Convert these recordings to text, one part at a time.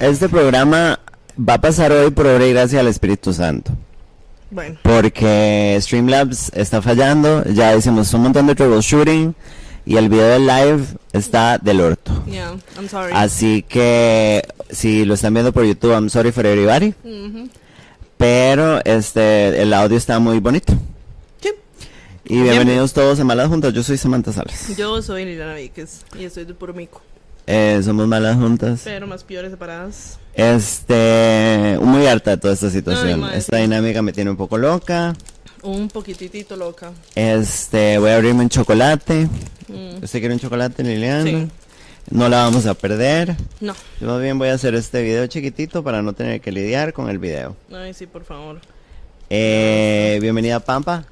Este programa va a pasar hoy por obra y gracia al Espíritu Santo. Bueno, Porque Streamlabs está fallando, ya hicimos un montón de troubleshooting y el video del live está del orto. yeah, I'm sorry. Así que si lo están viendo por YouTube, I'm sorry for everybody. Ujú. Pero este el audio está muy bonito. Sí. Y bienvenidos todos a Malas Juntas. Yo soy Samantha Salas. Yo soy Liliana Víquez y estoy de puro mico, Eh, somos Malas Juntas. pero más peores separadas. Este, muy harta de toda esta situación. esta dinámica me tiene un poco loca. Un poquitito loca. Este, voy a abrirme un chocolate. Mm, ¿Usted quiere un chocolate, Liliana? Sí. No la vamos a perder. No. Yo más bien voy a hacer este video chiquitito para no tener que lidiar con el video. Ay, sí, por favor. Eh, bienvenida Pampa.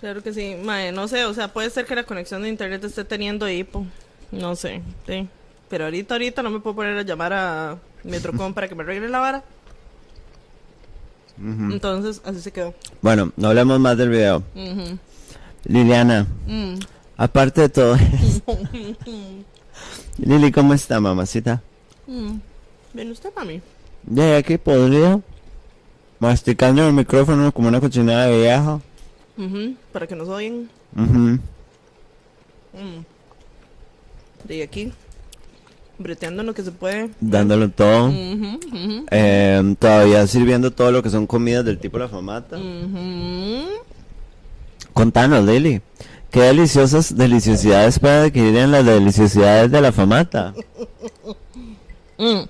Claro que sí. Mae, no sé, o sea, puede ser que la conexión de internet esté teniendo hipo. No sé, sí. Pero ahorita, ahorita no me puedo poner a llamar a Metrocom para que me arregle la vara. Entonces, así se quedó. Bueno, no hablemos más del video. Liliana, Mm. aparte de todo Lili, ¿cómo está, mamacita? Mm. ¿Viene usted para mí? Ya aquí podría masticando el micrófono como una cochinada de vieja. Para que nos oyen. Mm. De aquí. Breteando lo que se puede. Dándolo todo. Eh, todavía sirviendo todo lo que son comidas del tipo la famata. Contanos, Lili. ¿Qué deliciosas deliciosidades puede adquirir en las deliciosidades de la famata? Mm.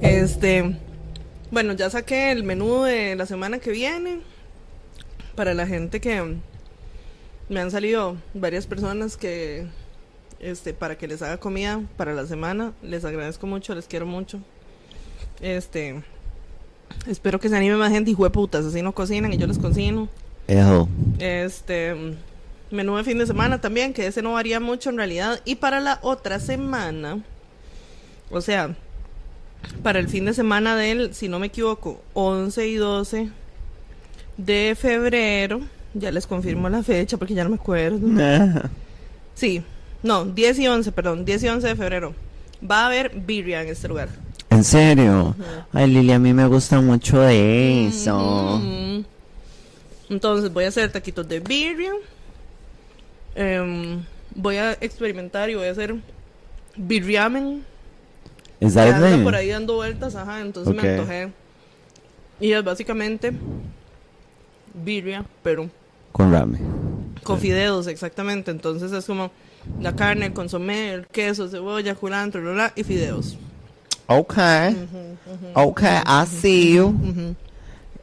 Este, bueno, ya saqué el menú de la semana que viene. Para la gente que me han salido varias personas que, este, para que les haga comida para la semana. Les agradezco mucho, les quiero mucho. Este, espero que se anime más gente y putas, así no cocinan y yo les cocino. Ejo. Este menú de fin de semana también, que ese no varía mucho en realidad. Y para la otra semana, o sea, para el fin de semana del, si no me equivoco, 11 y 12 de febrero, ya les confirmo la fecha porque ya no me acuerdo. Sí, no, 10 y 11, perdón, 10 y 11 de febrero. Va a haber birria en este lugar. ¿En serio? Ay, Lili, a mí me gusta mucho de eso. Mm. Entonces voy a hacer taquitos de birria. Em, voy a experimentar y voy a hacer birriamen. ¿Es that por ahí dando vueltas, ajá, entonces me antojé. Y es básicamente birria, pero Con ramen. con fideos, exactamente. Entonces es como la carne, el consomé, el queso, cebolla, culantro, bla, y fideos. Ok. Ok, I see you.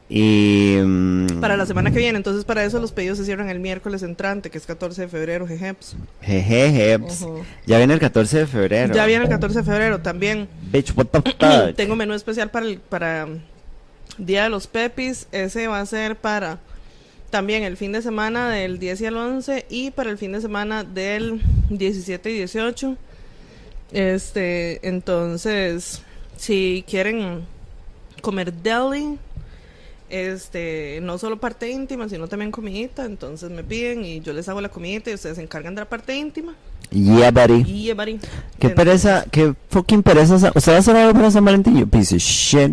Y... mm, Para la semana que viene, entonces para eso los pedidos se cierran el miércoles entrante, que es 14 de febrero, jejeps. Jejeje. ps. Ujú. Ya viene el 14 de febrero. Ya viene el 14 de febrero también. Bitch, what the fuck? Tengo menú especial para el para Día de los Pepis. Ese va a ser para también el fin de semana del 10 y el 11 y para el fin de semana del 17 y 18. Este, entonces, si quieren comer deli, este, no solo parte íntima, sino también comidita, entonces me piden y yo les hago la comidita y ustedes se encargan de la parte íntima. Yeah, buddy. Y everybody. Qué pereza, qué fucking pereza. sa- ¿Usted va a hacer algo para San Valentín? You piece of shit.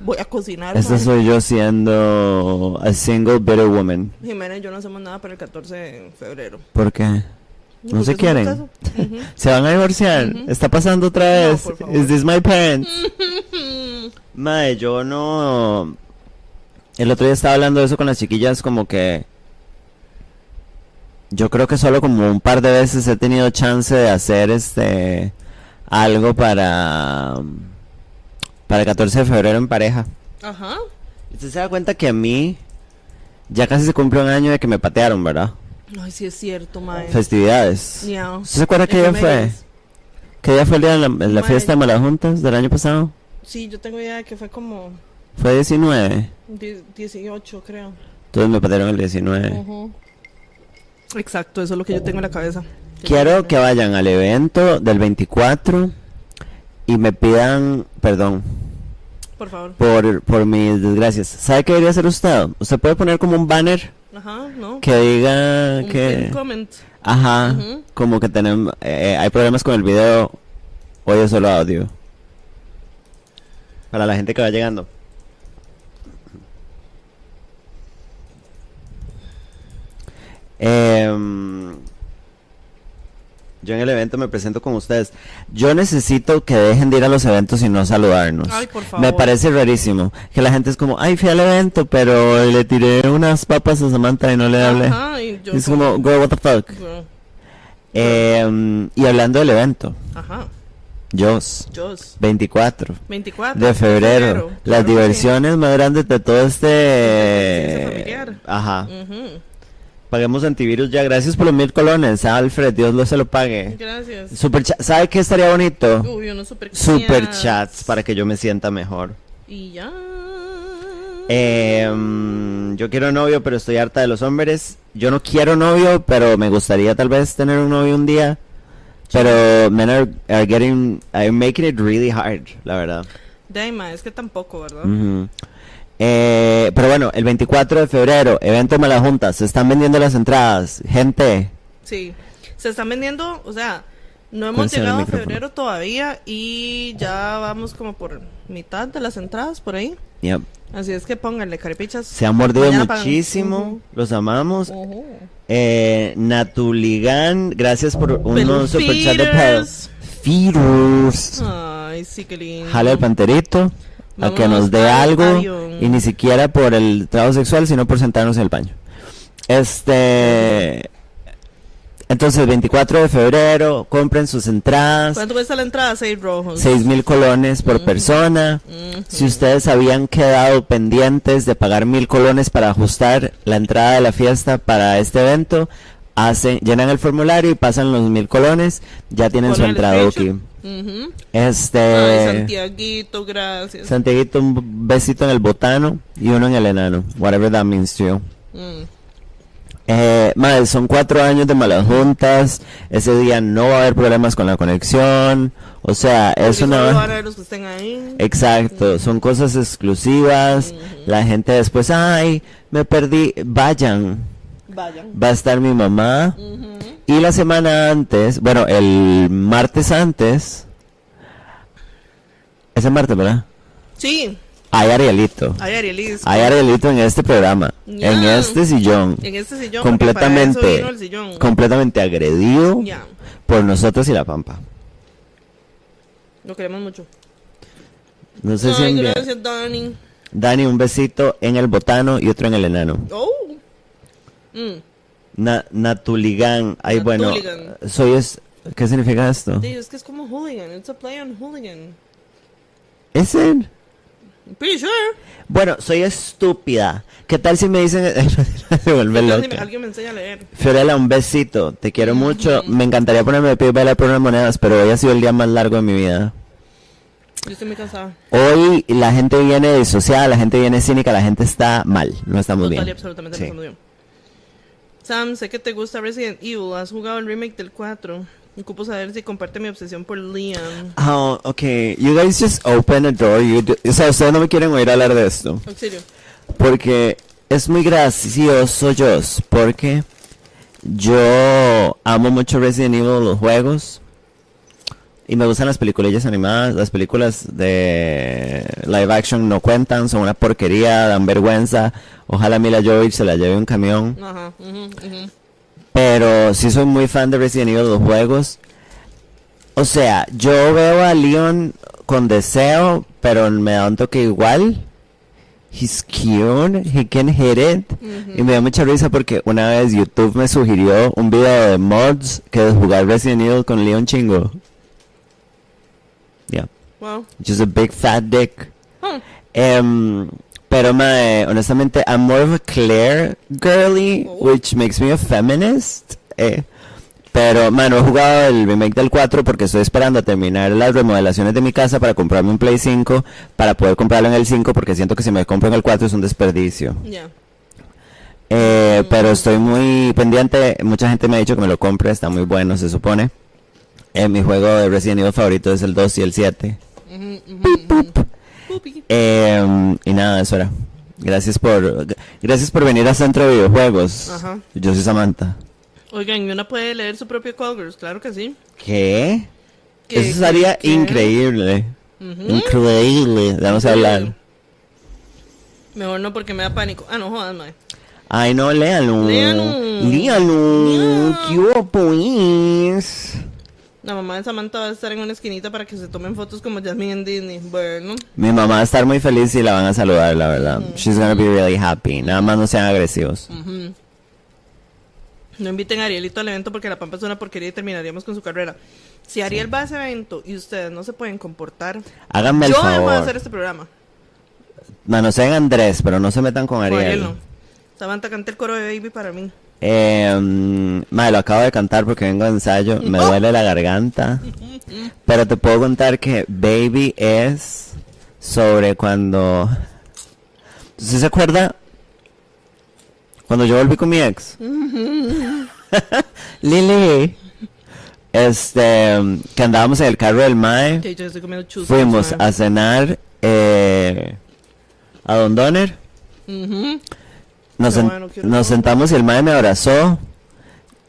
Voy a cocinar. Esta mae. soy yo siendo a single bitter woman. Jimena y yo no hacemos nada para el 14 de febrero. ¿Por qué? ¿No se quieren? eso. ¿Se van a divorciar? ¿Está pasando otra vez? ¿Is this my parents? Mae, yo no... El otro día estaba hablando de eso con las chiquillas como que... Yo creo que solo como un par de veces he tenido chance de hacer este... Algo para... Para el 14 de febrero en pareja. Ajá. Usted se da cuenta que a mí... Ya casi se cumple un año de que me patearon, ¿verdad? Ay, sí es cierto, mae. Festividades. Ya. ¿Usted se acuerda qué día fue? ¿Qué día fue el día de la, fiesta de Malas Juntas del año pasado? Sí, yo tengo idea de que fue como Fue 19. die- 18, creo. Entonces me patearon el 19. Ujú. Exacto, eso es lo que yo tengo en la cabeza. Quiero que vayan al evento del 24 y me pidan perdón Por favor. por, por mis desgracias. ¿Sabe qué debería hacer usted? Usted puede poner como un banner Ajá, ¿no? que diga Un que... comment. Ajá, como que tenemos, eh, hay problemas con el video Hoy es solo audio. Para la gente que va llegando. Em, yo en el evento me presento con ustedes. Yo necesito que dejen de ir a los eventos y no saludarnos. Ay, por favor. Me parece rarísimo. Que la gente es como, ay, fui al evento, pero le tiré unas papas a Samantha y no le hablé. Ajá, y yo Es como, girl, what the fuck. Em, y hablando del evento, Ajá. Jos, Jos. 24 24 de febrero, las sí. diversiones más grandes de todo este... Familiar. Ajá. Ujú. Paguemos antivirus ya. Gracias por los mil colones, Alfred. Dios lo se lo pague. Gracias. Super. ¿Sabe qué estaría bonito? Uy, unos super Super chats. chats para que yo me sienta mejor. Y ya. Eh, yo quiero novio, pero estoy harta de los hombres. Yo no quiero novio, pero me gustaría tal vez tener un novio un día. Pero men are, are getting, are making it really hard, la verdad. Daima, es que tampoco, ¿verdad? Ujú. Eh, pero bueno, el 24 de febrero, evento Malajunta, se están vendiendo las entradas. Gente, Sí. Se están vendiendo, o sea, no hemos llegado a febrero todavía y ya vamos como por mitad de las entradas por ahí. yep, Así es que pónganle caripichas. se han mordido muchísimo, Ujú. los amamos. Ujú. Eh, Natuligan, gracias por unos superchats de. Ay, sí, qué lindo. Jale el panterito a que nos dé al algo y ni siquiera por el trabajo sexual, sino por sentarnos en el baño. Este. Entonces, 24 de febrero, compren sus entradas. ¿Cuánto cuesta la entrada? Seis rojos. 6 mil colones por persona. Ujú. Si ustedes habían quedado pendientes de pagar mil colones para ajustar la entrada de la fiesta para este evento, hacen, llenan el formulario y pasan los mil colones, ya tienen su entrada aquí. Este. Ay, Santiaguito, gracias. Santiaguito, un besito en el botano y uno en el enano. Whatever that means to you. Mm. Eh, madre, son cuatro años de malas juntas. Ese día no va a haber problemas con la conexión. O sea, es Porque una. van a ver los que estén ahí. Exacto, son cosas exclusivas. La gente después, ay, me perdí. Vayan, Vayan. va a estar mi mamá. Y la semana antes, bueno, el martes antes. Ese martes, ¿verdad? Sí, Hay Arielito. hay Arielis. Hay Arielito en este programa, en este sillón, En este sillón. completamente, sillón. completamente agredido por nosotros y la Pampa. lo queremos mucho. No sé si Ay, envía- gracias, Dani. Dani, un besito en el botano y otro en el enano. Oh. Mm. Na- Natuligan, ay bueno, soy es, ¿qué significa esto? Sí, es que es como hooligan. It's a play on hooligan. ¿Es él? Pretty sure. Bueno, soy estúpida. ¿Qué tal si me dicen, se vuelve loca? alguien me enseña a leer. Fiorella, un besito, te quiero mucho. Me encantaría ponerme de pie y bailar por unas monedas, pero hoy ha sido el día más largo de mi vida. Yo estoy muy cansada. Hoy la gente viene disociada, la gente viene cínica, la gente está mal, no estamos Total bien. absolutamente Sí. no estamos bien. Sam, sé que te gusta Resident Evil. ¿Has jugado el remake del 4? Ocupo saber si comparte mi obsesión por Leon. Oh, okay. You guys just open a door. You do- o sea, ustedes no me quieren oír hablar de esto. Auxilio. Porque es muy gracioso, Joss. Porque yo amo mucho Resident Evil, los juegos. Y me gustan las películas animadas. Las películas de live action no cuentan, son una porquería, dan vergüenza. Ojalá Mila Jovovich se la lleve un camión. Ajá. Pero sí soy muy fan de Resident Evil, los juegos. O sea, yo veo a Leon con deseo, pero me da un toque igual. He's cute, he can hit it. Y me da mucha risa porque una vez YouTube me sugirió un video de mods que de jugar Resident Evil con Leon Chingo. Yeah, Wow. just a big fat dick. Huh. Em, pero mae, honestamente, I'm more of a Claire girly, Oh. which makes me a feminist. eh. Pero, mano, he jugado el remake del 4 porque estoy esperando a terminar las remodelaciones de mi casa para comprarme un Play 5 para poder comprarlo en el 5 porque siento que si me compro en el 4 es un desperdicio. Ya. Eh, Pero estoy muy pendiente, mucha gente me ha dicho que me lo compre, está muy bueno, se supone. Eh, mi juego de Resident Evil favorito es el 2 y el 7. Ujú, ujú, ujú. Pupi. Eh, y nada, eso era. Gracias por gracias por venir a Centro de Videojuegos. Ajá. Yo soy Samantha. Oigan, ¿y una puede leer su propio Colgers? Claro que sí. ¿Qué? ¿Qué- Eso sería qué- increíble. Increíble. Vamos a hablar. Mejor no porque me da pánico. Ah, no jodas, mae. Ay, no, léalo. Léalo. Léalo. Ya. ¿Qué hubo, pues? La mamá de Samantha va a estar en una esquinita para que se tomen fotos como Jasmine en Disney. Bueno, Mi mamá va a estar muy feliz y la van a saludar, la verdad. She's gonna be really happy. Nada más no sean agresivos. no inviten a Arielito al evento porque la pampa es una porquería y terminaríamos con su carrera. Si Ariel va a ese evento y ustedes no se pueden comportar, Háganme el yo voy a favor. hacer este programa. Manoseen a Andrés, pero no se metan con Con Ariel. Ariel no. Samantha canta el coro de Baby para mí. Eh, mm, madre, lo acabo de cantar porque vengo de ensayo. Me duele la garganta. Pero te puedo contar que Baby es sobre cuando... ¿Usted se acuerda? Cuando yo volví con mi ex. Lili. Este, que andábamos en el carro del Mae. Yo estoy. Fuimos mae. a cenar eh, a Don Donner. Ujú. Nos, quiero nos sentamos y el mae me abrazó.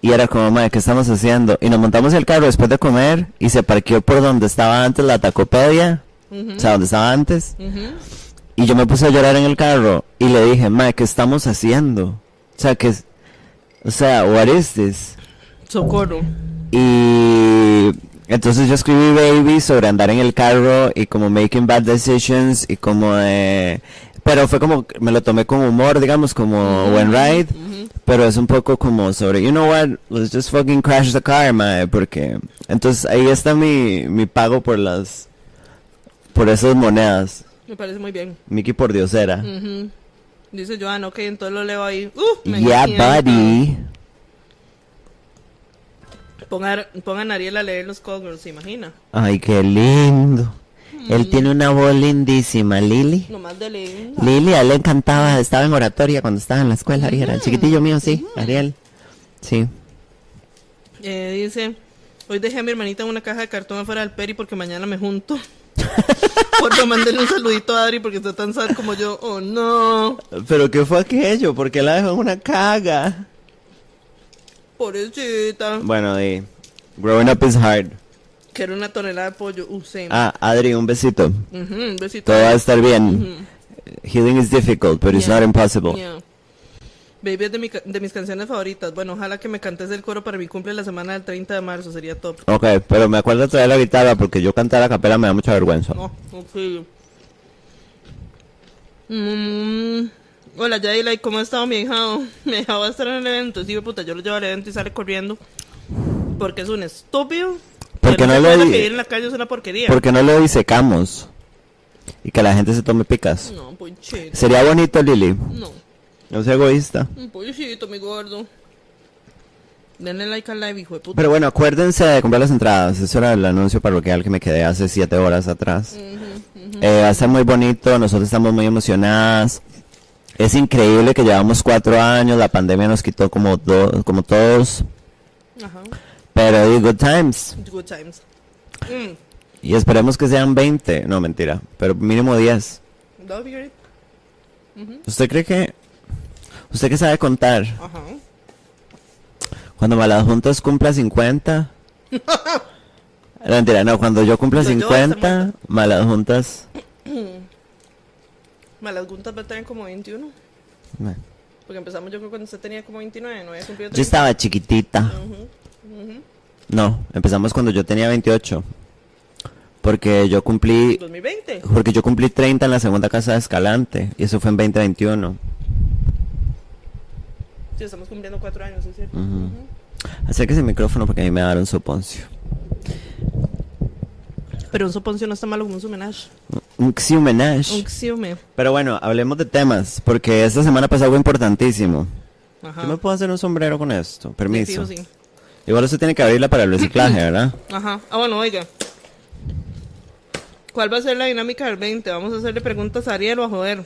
Y era como, mae, ¿qué estamos haciendo? Y nos montamos el carro después de comer y se parqueó por donde estaba antes la tacopedia. O sea, donde estaba antes. Ujú. Y yo me puse a llorar en el carro y le dije, mae, ¿qué estamos haciendo? O sea, que... O sea, what is this? Socorro. Y entonces yo escribí Baby sobre andar en el carro y como making bad decisions y como de... Pero fue como, me lo tomé con humor, digamos, como When Ride. Pero es un poco como sobre, you know what, let's just fucking crash the car, mae, porque... Entonces ahí está mi, mi pago por las... Por esas monedas. Me parece muy bien. Mickey por diosera. Ujú. Dice Joan, ok, entonces lo leo ahí. Uh, me Yeah, buddy. Pongan, pongan a Ariel a leer los Girls, ¿se imagina? Ay, qué lindo. Él tiene una voz lindísima, Lily. Nomás de leer. Lili, a él le encantaba, estaba en oratoria cuando estaba en la escuela, y era el chiquitillo mío, sí, Ariel. Sí. Eh, dice, hoy dejé a mi hermanita en una caja de cartón afuera del peri porque mañana me junto. Por no mandarle un saludito a Adri porque está tan sad como yo. Oh, no. ¿Pero qué fue aquello? Porque la dejó en una caga. Pobrecita. Bueno, growing up is hard. Que era una tonelada de pollo. Uh, sí. Ah, Adri, un besito. Ujú, un besito. Todo va a estar bien. Healing is difficult, but it's Yeah. not impossible. Yeah. Baby es de, mi de mis canciones favoritas. Bueno, ojalá que me cantes el coro para mi cumple la semana del 30 de marzo. Sería top. Ok, pero me acuerdo traer la guitarra porque yo cantar a capela me da mucha vergüenza. No, ok. Mm, hola, Yaila, ¿cómo ha estado mi hijado? Mi hijado va a estar en el evento. Sí, puta, yo lo llevo al evento y sale corriendo. Porque es un estúpido. ¿Por que qué no se le en la calle es una porquería. ¿Por qué no lo disecamos? Y que la gente se tome picas. No, ponchito. Sería bonito, Lili. No, No sea egoísta. un pollito, mi gordo. Denle like al live, hijo de puta. Pero bueno, acuérdense de comprar las entradas. Eso era el anuncio parroquial que me quedé hace siete horas atrás. Eh, va a estar muy bonito. Nosotros estamos muy emocionadas. Es increíble que llevamos cuatro años. La pandemia nos quitó como, do- como todos. Ajá. Pero di, good times. Good times. Mm. Y esperemos que sean 20. No, mentira. Pero mínimo 10. That'll be great. ¿Usted cree que... ¿Usted que sabe contar? Ajá. Cuando Malas Juntas cumpla 50... No, mentira, no. Cuando yo cumpla Yo- yo voy a estar 50, muerta. Malas Juntas... Malas Guntas va a tener como 21. Bueno. Porque empezamos yo creo cuando usted tenía como 29, no había cumplido Yo 30. estaba chiquitita. No, empezamos cuando yo tenía 28. Porque yo cumplí 2020. porque yo cumplí 30 en la segunda casa de Escalante y eso fue en 2021. Sí, estamos cumpliendo cuatro años, es cierto. Ujú. Acérquese el micrófono porque a mí me daron soponcio. Pero un soponcio no está malo como un sumenage. Un xiumenage. Un xiume. Pero bueno, hablemos de temas porque esta semana pasó algo importantísimo. Ajá. Yo me puedo hacer un sombrero con esto, permiso. fijo, sí. Igual usted tiene que abrirla para el reciclaje, ¿verdad? Ajá. Ah, bueno, oiga. ¿Cuál va a ser la dinámica del 20? ¿Vamos a hacerle preguntas a Ariel o a Joder?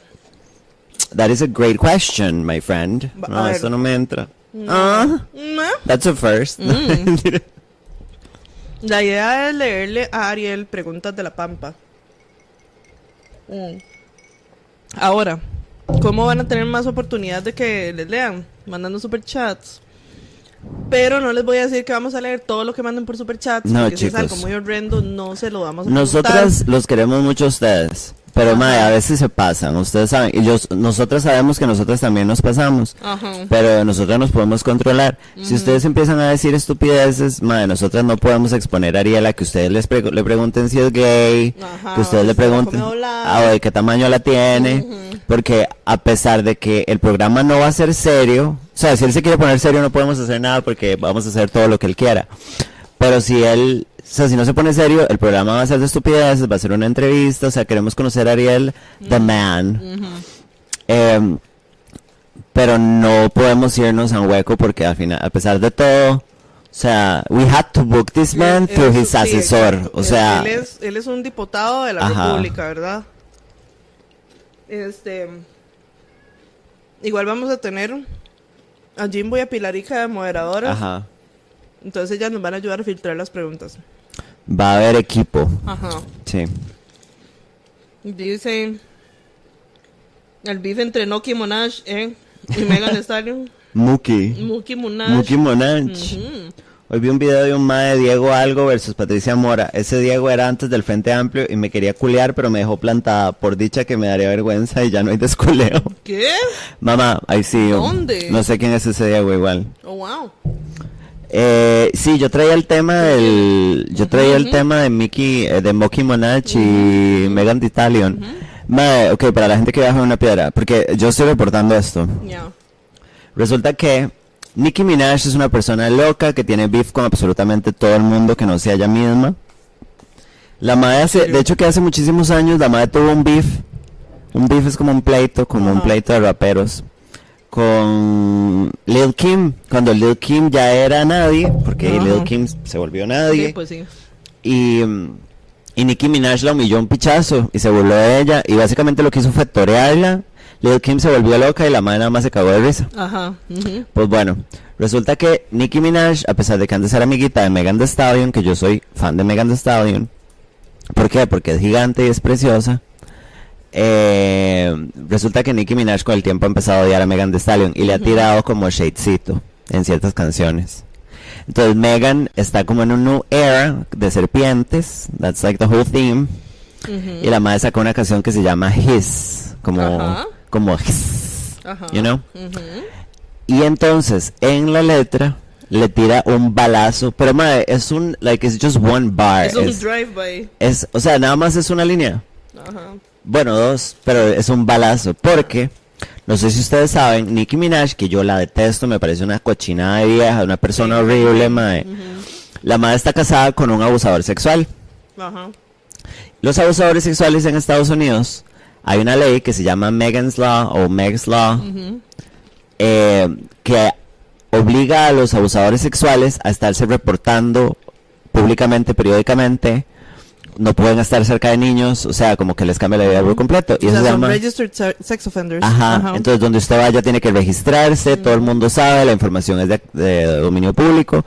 That is a great question, my friend. No, esto no me entra. Ah, ¿No? that's a first. Mm. La idea es leerle a Ariel preguntas de la Pampa. Mm. Ahora, ¿cómo van a tener más oportunidad de que les lean? Mandando superchats. Pero no les voy a decir que vamos a leer todo lo que manden por superchats. No, porque si es chicos. algo muy horrendo, no se lo vamos a Nosotras los queremos mucho a ustedes. Pero, mae, a veces se pasan. Ustedes saben. Y yo, nosotras sabemos que nosotras también nos pasamos. Ajá. Pero nosotros nos podemos controlar. Si ustedes empiezan a decir estupideces, madre, nosotras no podemos exponer a Ariela que ustedes les le pregunten si es gay, Ajá, que ustedes le pregunten come doblada. ah, o de qué tamaño la tiene, porque a pesar de que el programa no va a ser serio, o sea, si él se quiere poner serio no podemos hacer nada porque vamos a hacer todo lo que él quiera. Pero si él, o sea, si no se pone serio, el programa va a ser de estupideces, va a ser una entrevista, o sea, queremos conocer a Ariel, the man. Em, pero no podemos irnos a un hueco porque al final, a pesar de todo, o sea, we had to book this man Él- through él- his sí, asesor. exacto. O sea, Él es, él es un diputado de la Ajá. República, ¿verdad? Este. Igual vamos a tener a Jimbo y a Pilarica de moderadoras. ajá, Entonces ellas nos van a ayudar a filtrar las preguntas. Va a haber equipo. Ajá. Sí. Dice. El beef entre Noki Monaj eh, y Megan Stallion. Muki. Muki Monaj. Muki Monach. Ujú. Hoy vi un video de un mae de Diego Algo versus Patricia Mora. Ese Diego era antes del Frente Amplio y me quería culear, pero me dejó plantada. Por dicha que me daría vergüenza y ya no hay desculeo. ¿Qué? Mamá, ahí sí. ¿Dónde? No sé quién es ese Diego igual. Oh, wow. Eh, sí, yo traía el tema del, yo traía el tema de Mickey, eh, de Moki Monach y Megan Thee Stallion. Ok, para la gente que en una piedra, porque yo estoy reportando esto. Resulta que Nicki Minaj es una persona loca que tiene beef con absolutamente todo el mundo que no sea ella misma. La madre hace, de hecho que hace muchísimos años la madre tuvo un beef. Un beef es como un pleito, como un pleito de raperos. Con Lil Kim, cuando Lil Kim ya era nadie, porque. Lil Kim se volvió nadie. Sí, pues sí. Y, y Nicki Minaj la humilló un pichazo y se burló de ella. Y básicamente lo que hizo fue torearla. Lil Kim se volvió loca y la madre nada más se cagó de risa. Ajá. Pues bueno, resulta que Nicki Minaj, a pesar de que antes era amiguita de Megan Thee Stallion, que yo soy fan de Megan Thee Stallion, ¿por qué? Porque es gigante y es preciosa. Eh, resulta que Nicki Minaj con el tiempo ha empezado a odiar a Megan Thee Stallion y le ha tirado como shadecito en ciertas canciones. Entonces Megan está como en un new era de serpientes, that's like the whole theme, y la madre sacó una canción que se llama His, como, Ajá. como His, you know? Y entonces en la letra le tira un balazo, pero madre, es un like it's just one bar. Es un drive-by. es- o sea, nada más es una línea. Ajá. Bueno, dos, pero es un balazo porque no sé si ustedes saben, Nicki Minaj, que yo la detesto, me parece una cochinada de vieja, una persona horrible, madre. La madre está casada con un abusador sexual. Ajá. Los abusadores sexuales en Estados Unidos, hay una ley que se llama Megan's Law o Meg's Law, eh, que obliga a los abusadores sexuales a estarse reportando públicamente, periódicamente. No pueden estar cerca de niños, o sea, como que les cambia la vida por completo. Y O eso sea, se son llama... registered se- sex offenders. Ajá, entonces donde usted vaya tiene que registrarse, todo el mundo sabe, la información es de, de dominio público.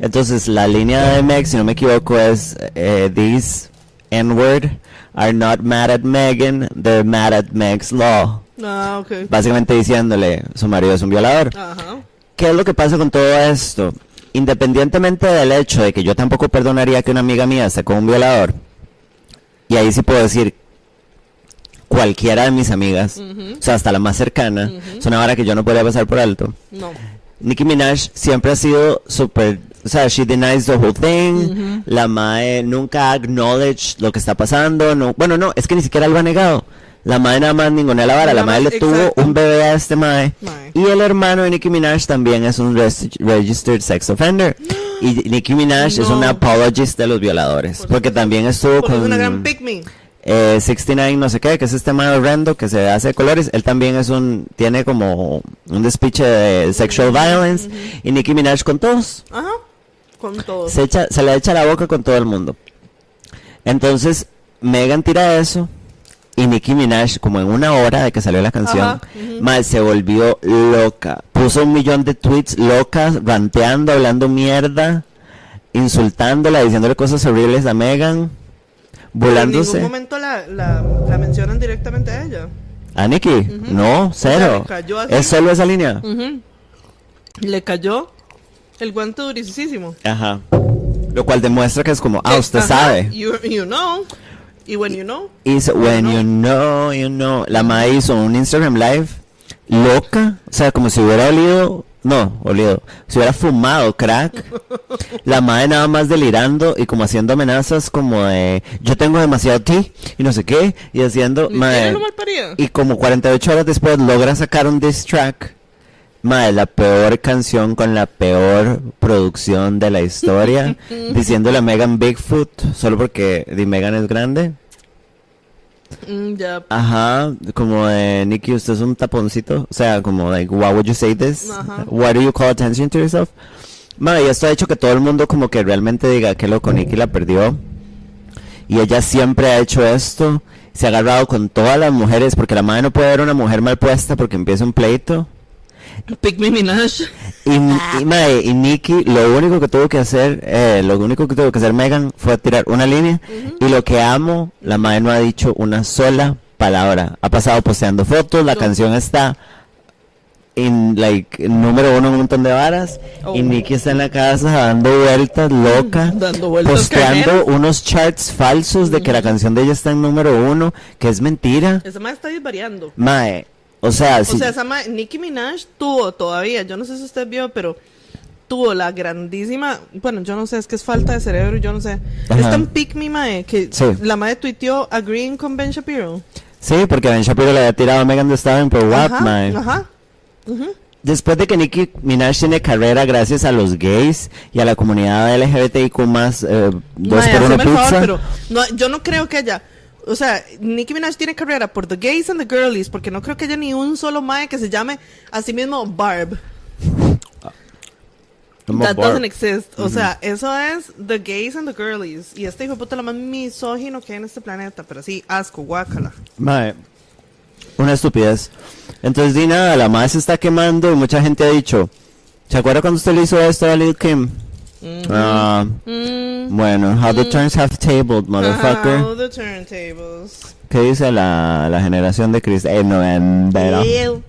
Entonces la línea de Meg, si no me equivoco, es eh, These N-word are not mad at Megan, they're mad at Meg's law. Ah, ok. Básicamente diciéndole, su marido es un violador. Ajá. ¿Qué es lo que pasa con todo esto? Independientemente del hecho de que yo tampoco perdonaría que una amiga mía esté con un violador, y ahí sí puedo decir cualquiera de mis amigas, o sea, hasta la más cercana, es una vara que yo no podría pasar por alto. No. Nicki Minaj siempre ha sido súper, o sea, she denies the whole thing, la mae nunca ha acknowledged lo que está pasando, no, bueno, no, es que ni siquiera lo ha negado. La mae nada más ninguna la vara, la mae más, le tuvo exacto. un bebé a este mae. Y el hermano de Nicki Minaj también es un registered sex offender. Y Nicki Minaj es una apologist de los violadores. Por porque también estuvo Porque es con una gran pick me. eh, 69 no sé qué, que es este mae horrendo que se hace de colores. Él también es un, tiene como un despiche de sexual violence. Y Nicki Minaj con todos. Ajá. Con todo. Se, echa, se le echa la boca con todo el mundo. Entonces, Megan tira eso. Y Nicki Minaj, como en una hora de que salió la canción, Ajá, mae, se volvió loca. Puso un millón de tweets locas, ranteando, hablando mierda, insultándola, diciéndole cosas horribles a Megan, Pero burlándose. En ningún momento la, la, la mencionan directamente a ella. ¿A Nicki? No, cero. es solo esa línea. Le cayó El guante durísimo. Ajá. Lo cual demuestra que es como, ah, usted Ajá, sabe. You, you know. Y when you know. Hizo, when you know, you know. La madre hizo un Instagram Live loca. O sea, como si hubiera olido. No, olido. Si hubiera fumado crack. La madre nada más delirando y como haciendo amenazas como de yo tengo demasiado ti y no sé qué. Y haciendo. Madre, y como 48 horas después logra sacar un diss track. Madre, la peor canción con la peor producción de la historia. diciéndole a Megan Bigfoot, solo porque di Megan es grande. Mm. Ajá, como de Nicky, usted es un taponcito. O sea, como, like, why would you say this? Ajá. Why do you call attention to yourself? Madre, y esto ha hecho que todo el mundo como que realmente diga que loco, Nicky la perdió. Y ella siempre ha hecho esto. Se ha agarrado con todas las mujeres, porque la madre no puede ver una mujer mal puesta porque empieza un pleito. Pick me Minaj. Y, y, mae, y Nicky, lo único que tuvo que hacer, eh, lo único que tuvo que hacer Megan fue tirar una línea. Y lo que amo, la madre no ha dicho una sola palabra. Ha pasado posteando fotos, la No. canción está en, like, número uno en un montón de varas. Oh. Y Nicky está en la casa dando vueltas loca. Dando vueltas Posteando unos charts falsos de que la canción de ella está en número uno, que es mentira. Esa madre está variando. Mae, o sea, si, O sea, esa Nicki Minaj tuvo todavía, yo no sé si usted vio, pero tuvo la grandísima, bueno, yo no sé, es que es falta de cerebro, yo no sé. Ajá. Es tan pick me mae que Sí. la madre tuiteó agreeing con Ben Shapiro. sí, porque Ben Shapiro le había tirado a Megan Thee Stallion por WAP, mae. ajá. Después de que Nicki Minaj tiene carrera gracias a los gays y a la comunidad LGBTIQ más eh, dos Mae, por haceme el favor, pizza. pero no, yo no creo que haya, o sea, Nicki Minaj tiene carrera por the gays and the girlies, porque no creo que haya ni un solo mae que se llame a sí mismo Barb. Como That Barb. doesn't exist. O sea, eso es the gays and the girlies. Y este hijo de puta lo más misógino que hay en este planeta. Pero sí, asco, guácala. Mae, una estupidez. Entonces, di nada, la madre se está quemando y mucha gente ha dicho, ¿se acuerda cuando usted le hizo esto a Lil Kim? Ah, Mm. bueno, how the turns have tabled, motherfucker. How the turntables. ¿Qué dice la, la generación de Chris? Eh. Ew.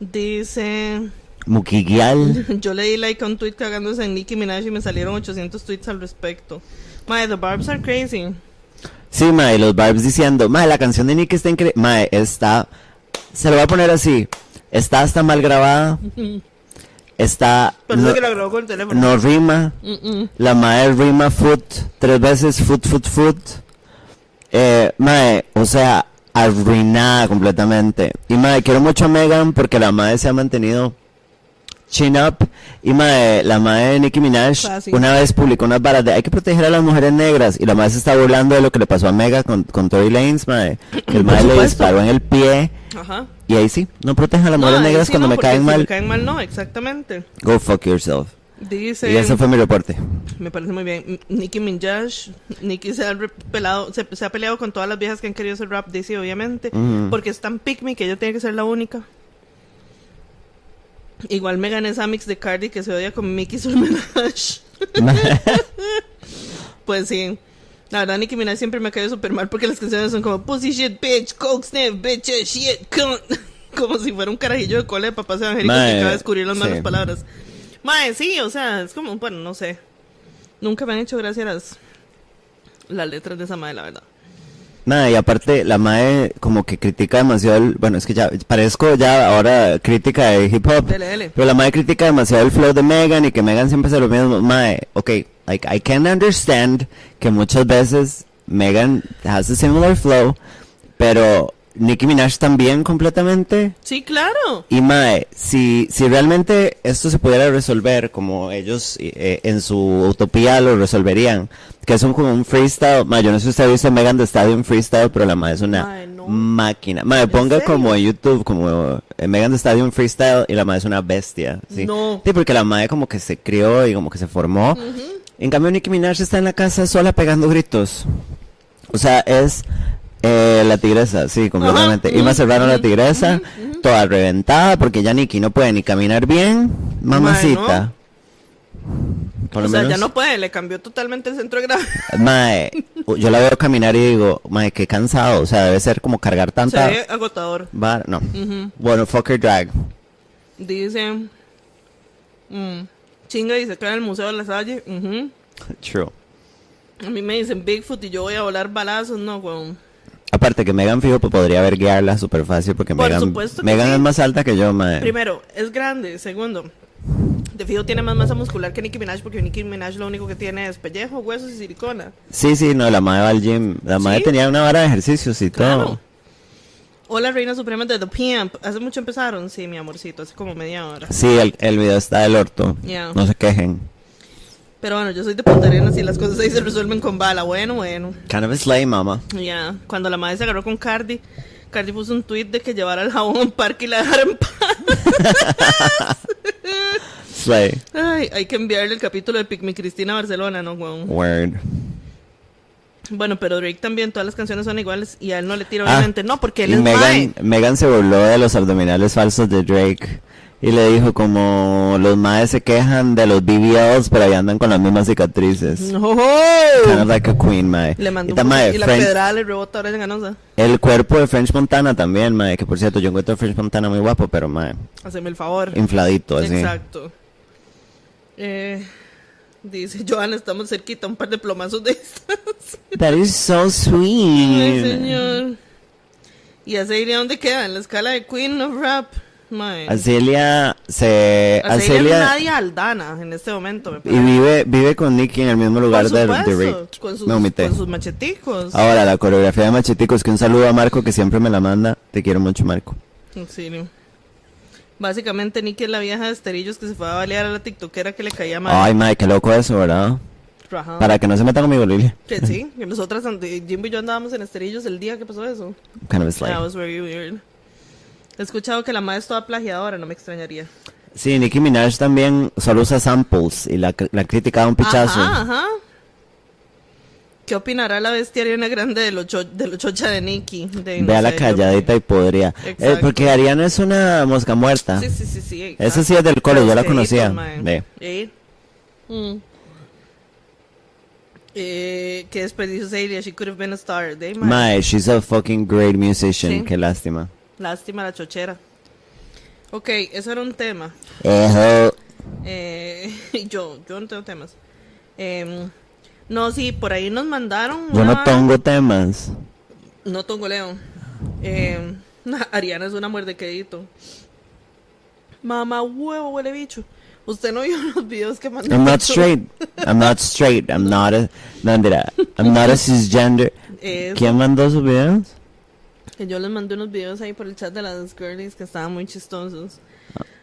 Dice, Muquigial. yo le di like a un tweet cagándose en Nicki Minaj y me salieron 800 tweets al respecto. My, the barbs are crazy. Sí, mae, los Barbs diciendo, mae, la canción de Nick está increíble. Mae, está. Se lo voy a poner así. Está hasta mal grabada. Está. No, que lo grabó con el teléfono. no rima. La mae rima foot tres veces, foot, foot, foot. Eh, mae, o sea, arruinada completamente. Y mae, quiero mucho a Megan porque la mae se ha mantenido chin up. Y mae, la mae de Nicki Minaj Fácil. una vez publicó unas varas de hay que proteger a las mujeres negras. Y la mae se está burlando de lo que le pasó a Megan con, con Tory Lanez, mae. Que el mae le disparó en el pie. Ajá. Y ahí sí, no protejan a las mujeres negras sí cuando no, me caen si mal. Me caen mal, no, exactamente. Go fuck yourself. Dice. Y ese fue mi reporte. Me parece muy bien. Nicki Minaj, Nicki se ha, re- pelado, se, se ha peleado con todas las viejas que han querido hacer rap, dice obviamente, porque es tan pick me que ella tiene que ser la única. Igual Megan es Amix de Cardi que se odia con Mickey Minaj. Pues sí. La verdad, Nicki Minaj siempre me ha caído súper mal porque las canciones son como Pussy shit, bitch, coke snap, bitch, eh, shit, cunt". Como si fuera un carajillo de cola de papás evangélicos Mae, que acaba de descubrir las malas palabras. Mae, sí, o sea, es como, bueno, no sé. Nunca me han hecho gracia las, las letras de esa madre, la verdad. Nada, y aparte la mae como que critica demasiado el, bueno, es que ya parezco ya ahora crítica de hip hop. Dele, dele. Pero la mae critica demasiado el flow de Megan y que Megan siempre hace lo mismo. Mae, ok, like I can understand que muchas veces Megan has a similar flow, pero Nicki Minaj también completamente. Sí, claro. Y Mae, si, si realmente esto se pudiera resolver como ellos eh, en su utopía lo resolverían, que es un, como un freestyle, Mae, yo no sé si usted dice Megan de Stadium Freestyle, pero la Mae es una no. máquina. Mae, ¿En ponga serio? como en YouTube, como eh, Megan de Stadium Freestyle y la Mae es una bestia. ¿sí? No. Sí, porque la Mae como que se crió y como que se formó. En cambio Nicki Minaj está en la casa sola pegando gritos. O sea, es eh, la tigresa, sí, completamente. Ajá. Ima Serrano la tigresa, toda reventada, porque ya Nicki no puede ni caminar bien, mamacita. Por o sea, ya no puede, le cambió totalmente el centro de gravedad. Mae, yo la veo caminar y digo, mae, qué cansado, o sea, debe ser como cargar Se tanta... ve agotador. no. Bueno, fuck her drag. Dice. mm, chinga y se cae en el Museo de la Salle. ujú. True. A mí me dicen Bigfoot y yo voy a volar balazos, no, weón. Aparte que Megan fijo pues, podría verguearla súper fácil porque Por Megan, Megan sí. es más alta que yo, mae. Primero, es grande. Segundo, de fijo tiene más masa muscular que Nicki Minaj porque Nicki Minaj lo único que tiene es pellejo, huesos y silicona. Sí, sí, no, la madre va al gym. La madre ¿Sí? tenía una vara de ejercicios y Claro. todo. Hola, Reina Suprema de The Pimp. ¿Hace mucho empezaron? Sí, mi amorcito, hace como media hora. Sí, el, el video está del orto. Ya. No se quejen. Pero bueno, yo soy de Punta Arenas y las cosas ahí se resuelven con bala. Bueno, bueno. Kind of a slay, mama. Ya, cuando la madre se agarró con Cardi, Cardi puso un tweet de que llevara el jabón a un parque y la dejara en paz. Slay. Ay, hay que enviarle el capítulo de Pic Mi Cristina a Barcelona, ¿no, weón? Word. Bueno, pero Drake también, todas las canciones son iguales y a él no le tira, Ah, obviamente. No, porque él Y es Megan. Megan se burló de los abdominales falsos de Drake. Y le dijo como los maes se quejan de los BBLs, pero ahí andan con las mismas cicatrices. No. Kind of like a queen, mae. Le mandó y, un mae, y la French- pedrada le rebota ahora en ganosa. El cuerpo de French Montana también, mae. Que por cierto, yo encuentro a French Montana muy guapo, pero mae, Haceme el favor. infladito así. Exacto. Eh, dice Joana, estamos cerquita, un par de plomazos de distancia. That is so Ay, sweet. señor. ¿Y a Celia dónde queda? En la escala de Queen of Rap. Mae. Acelia se... Acelia... Nadia Aldana en este momento, me Y vive, vive con Nicky en el mismo lugar de, Rick. con sus, Me con sus macheticos. Ahora, la coreografía de Macheticos, que un saludo a Marco que siempre me la manda. Te quiero mucho, Marco. Auxilio. Básicamente, Nicky es la vieja de esterillos que se fue a balear a la tiktokera que le caía mal. Ay, mae, qué loco eso, ¿verdad? Ajá. Para que no se meta conmigo, Lilia. Que sí, que nosotras, Jimbo y yo andábamos en esterillos el día que pasó eso. Kind of. That was very weird. He escuchado que la madre es toda plagiadora, no me extrañaría. Sí, Nicki Minaj también solo usa samples y la, la crítica da un pichazo. Ajá, ajá. ¿Qué opinará la bestia Ariana Grande de lo, cho- de lo chocha de Nicky? De, no Ve a la calladita y podría. Eh, Exacto. porque Ariana es una mosca muerta. Sí, sí, sí, sí. Esa sí es del cole, yo la conocía. Ve. Mm. Eh, qué desperdicio sería, she could have been a star. Mae, she's a fucking great musician. Sí. Qué lástima. Lástima la chochera. Ok, eso era un tema. Eh, yo, yo no tengo temas. Em, no, sí, por ahí nos mandaron. Yo una- no tengo temas. No tongoleo. Eh, Ariana es una muerdequedito. Mamá huevo, huele bicho. Usted no vio los videos que mandó. I'm not straight. I'm not straight. I'm not a. No. I'm not a cisgender. Eso, ¿Quién mandó sus videos? Que yo les mandé unos videos ahí por el chat de las girlies que estaban muy chistosos.